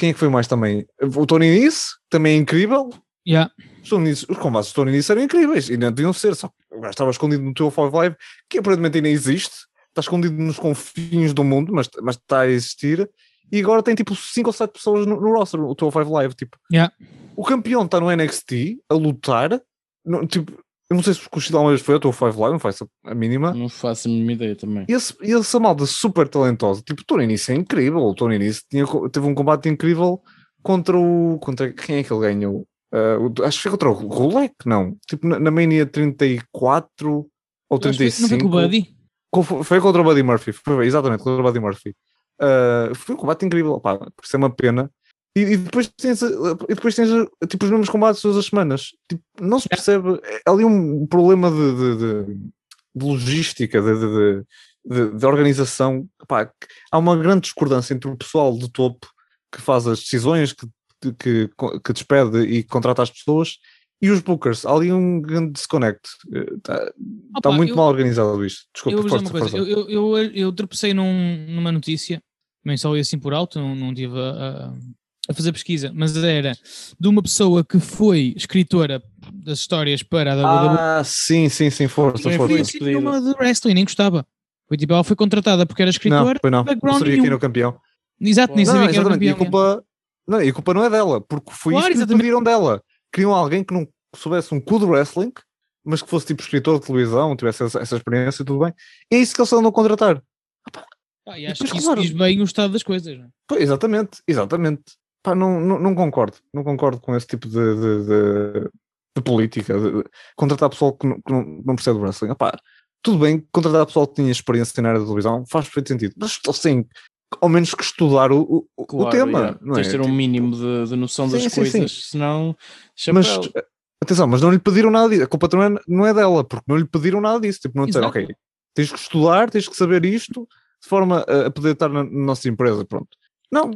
Quem é que foi mais também? O Tony Nese, também é incrível. Yeah. Os, Nese- os combates do Tony Nese eram incríveis e não deviam ser. Só o gajo estava escondido no teu Five Live, que aparentemente ainda existe. Está escondido nos confins do mundo, mas, mas está a existir. E agora tem tipo 5 ou 7 pessoas no, no roster, o teu Five Live. Tipo, Yeah. O campeão está no NXT a lutar. Não, tipo, eu não sei se o Kushida uma vez foi ou Five Live, não faço a mínima. Não faço a mínima ideia também. E, esse, e essa malta super talentosa, tipo, o Tony Nese é incrível. O Tony Nese tinha, teve um combate incrível contra o. Contra, quem é que ele ganhou? Uh, o- acho que foi contra o Rulek, não. Tipo, na, na Mania 34 ou Eu acho que 35. Não foi com o Buddy? Foi foi contra o Buddy Murphy, foi, exatamente, contra o Buddy Murphy. Uh, foi um combate incrível, pá, por isso é uma pena. E, e depois tens, e depois tens tipo, os mesmos combates todas as semanas. Tipo, não se percebe, é ali um problema de, de- de- logística, de, de- organização. Pá, há uma grande discordância entre o pessoal do topo que faz as decisões, que, que, que despede e contrata as pessoas. E os bookers, há ali um grande disconnect. Está Opa, muito eu- mal organizado isto. Desculpa, eu força, coisa, eu, eu, eu, eu tropecei num- numa notícia, também só ia assim por alto, não, não tive a, a- a fazer pesquisa, mas era de uma pessoa que foi escritora das histórias para a WWE Ah, sim, sim, sim, força, e foi foi força. assim despedida. numa de wrestling, nem gostava. Foi tipo, ela foi contratada porque era Não, escritora, foi não. Não sabia quem era o campeão. exato, nem Não, sabia que era exatamente. E a campeão. culpa, não, e a culpa não é dela, porque foi Claro, isso que pediram dela. Queriam alguém que não soubesse um cu de wrestling, mas que fosse tipo escritor de televisão, tivesse essa, essa experiência e tudo bem. E é isso que eles estão a contratar. Pá, e acho Depois, que isso claro. diz bem o estado das coisas. não é? Pois, exatamente, exatamente. Pá, não, não, não concordo, não concordo com esse tipo de, de, de- de política, de, de contratar pessoal que não, que não, percebe de wrestling. Epá, tudo bem, contratar pessoal que tinha experiência na área da televisão faz perfeito sentido, mas assim, ao menos que estudar o, o, o Claro, tema, yeah. não Tens é? de ter um Tipo, mínimo de, de noção das Sim, sim, sim. coisas, senão. mas chapéu. eh, atenção, mas não lhe pediram nada disso, a culpa não é, não é dela, porque não lhe pediram nada disso, tipo, não disseram, ok, tens que estudar, tens que saber isto, de forma a, a poder estar na, na nossa empresa, pronto. Não,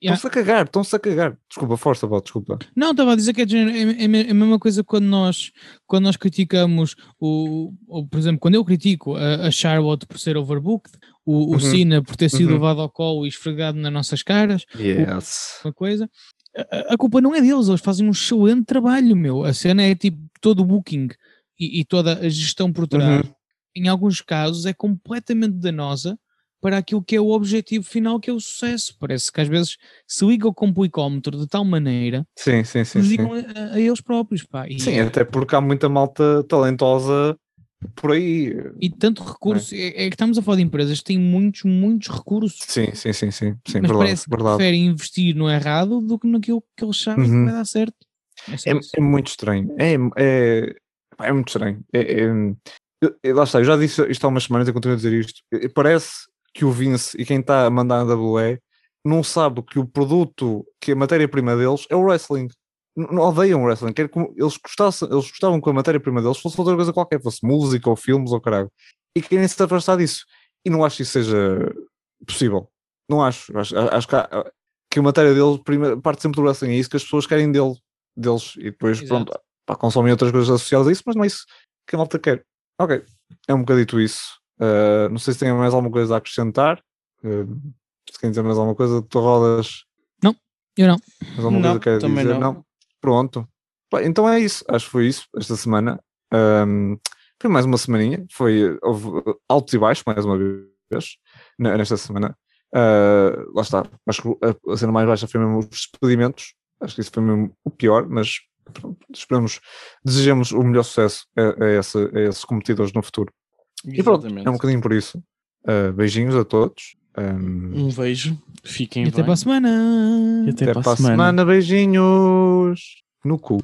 Yeah. estão-se a cagar, estão-se a cagar. Desculpa, força, Val, desculpa. Não, estava a dizer que é, é, é é a mesma coisa quando nós, quando nós criticamos, o, ou, por exemplo, quando eu critico a, a Charlotte por ser overbooked, o, o Uhum. Cena por ter sido Uhum. levado ao colo e esfregado nas nossas caras, Yes. uma coisa, a, a culpa não é deles, eles fazem um excelente trabalho, meu. A cena é tipo todo o booking e, e toda a gestão por trás, Uhum. em alguns casos, é completamente danosa para aquilo que é o objetivo final, que é o sucesso. Parece que às vezes se liga o complicómetro de tal maneira Sim, sim, sim. Sim, digam a, a eles próprios, pá. E, sim, até porque há muita malta talentosa por aí. e tanto recurso, é, é que estamos a falar de empresas que têm muitos, muitos recursos, Sim, sim, sim, sim. sim mas verdade, parece que verdade. preferem investir no errado do que naquilo que eles sabem Uhum. que vai dar certo. É É, é muito estranho. É, é, é muito estranho. É, é- eu- eu- lá está, eu já disse isto há umas semanas e continuo a dizer isto. Parece que o Vince e quem está a mandar na WWE não sabe que o produto, que a matéria-prima deles é o wrestling. Não odeiam o wrestling. Quer que eles, gostassem, eles gostavam que a matéria-prima deles fosse outra coisa qualquer, fosse música ou filmes ou caralho. E querem se afastar disso. E não acho que isso seja possível. Não acho. Acho, acho que, há- que a matéria deles primeiro, parte sempre do wrestling. É isso que as pessoas querem dele, deles. E depois, Exato. pronto, pá, consomem outras coisas associadas a isso, mas não é isso que a malta quer. Ok, é um bocadito isso. Uh, não sei se tem mais alguma coisa a acrescentar. Uh, se querem dizer mais alguma coisa, tu rodas. Eu não. Mais alguma Não, coisa que queres também dizer? não. Pronto. Pá, então é isso. Acho que foi isso esta semana. Um, foi mais uma semaninha. Foi, houve altos e baixos, mais uma vez, ne- nesta semana. Uh, lá está. Acho que a, a cena mais baixa foi mesmo os despedimentos. Acho que isso foi mesmo o pior, mas pronto, esperamos, desejamos o melhor sucesso a, a, esse- a esses competidores no futuro. E pronto, Exatamente. é um bocadinho por isso. Uh, beijinhos a todos. Um, Um beijo. Fiquem E até bem. para a semana. E até, até para para a semana. Beijinhos no cu.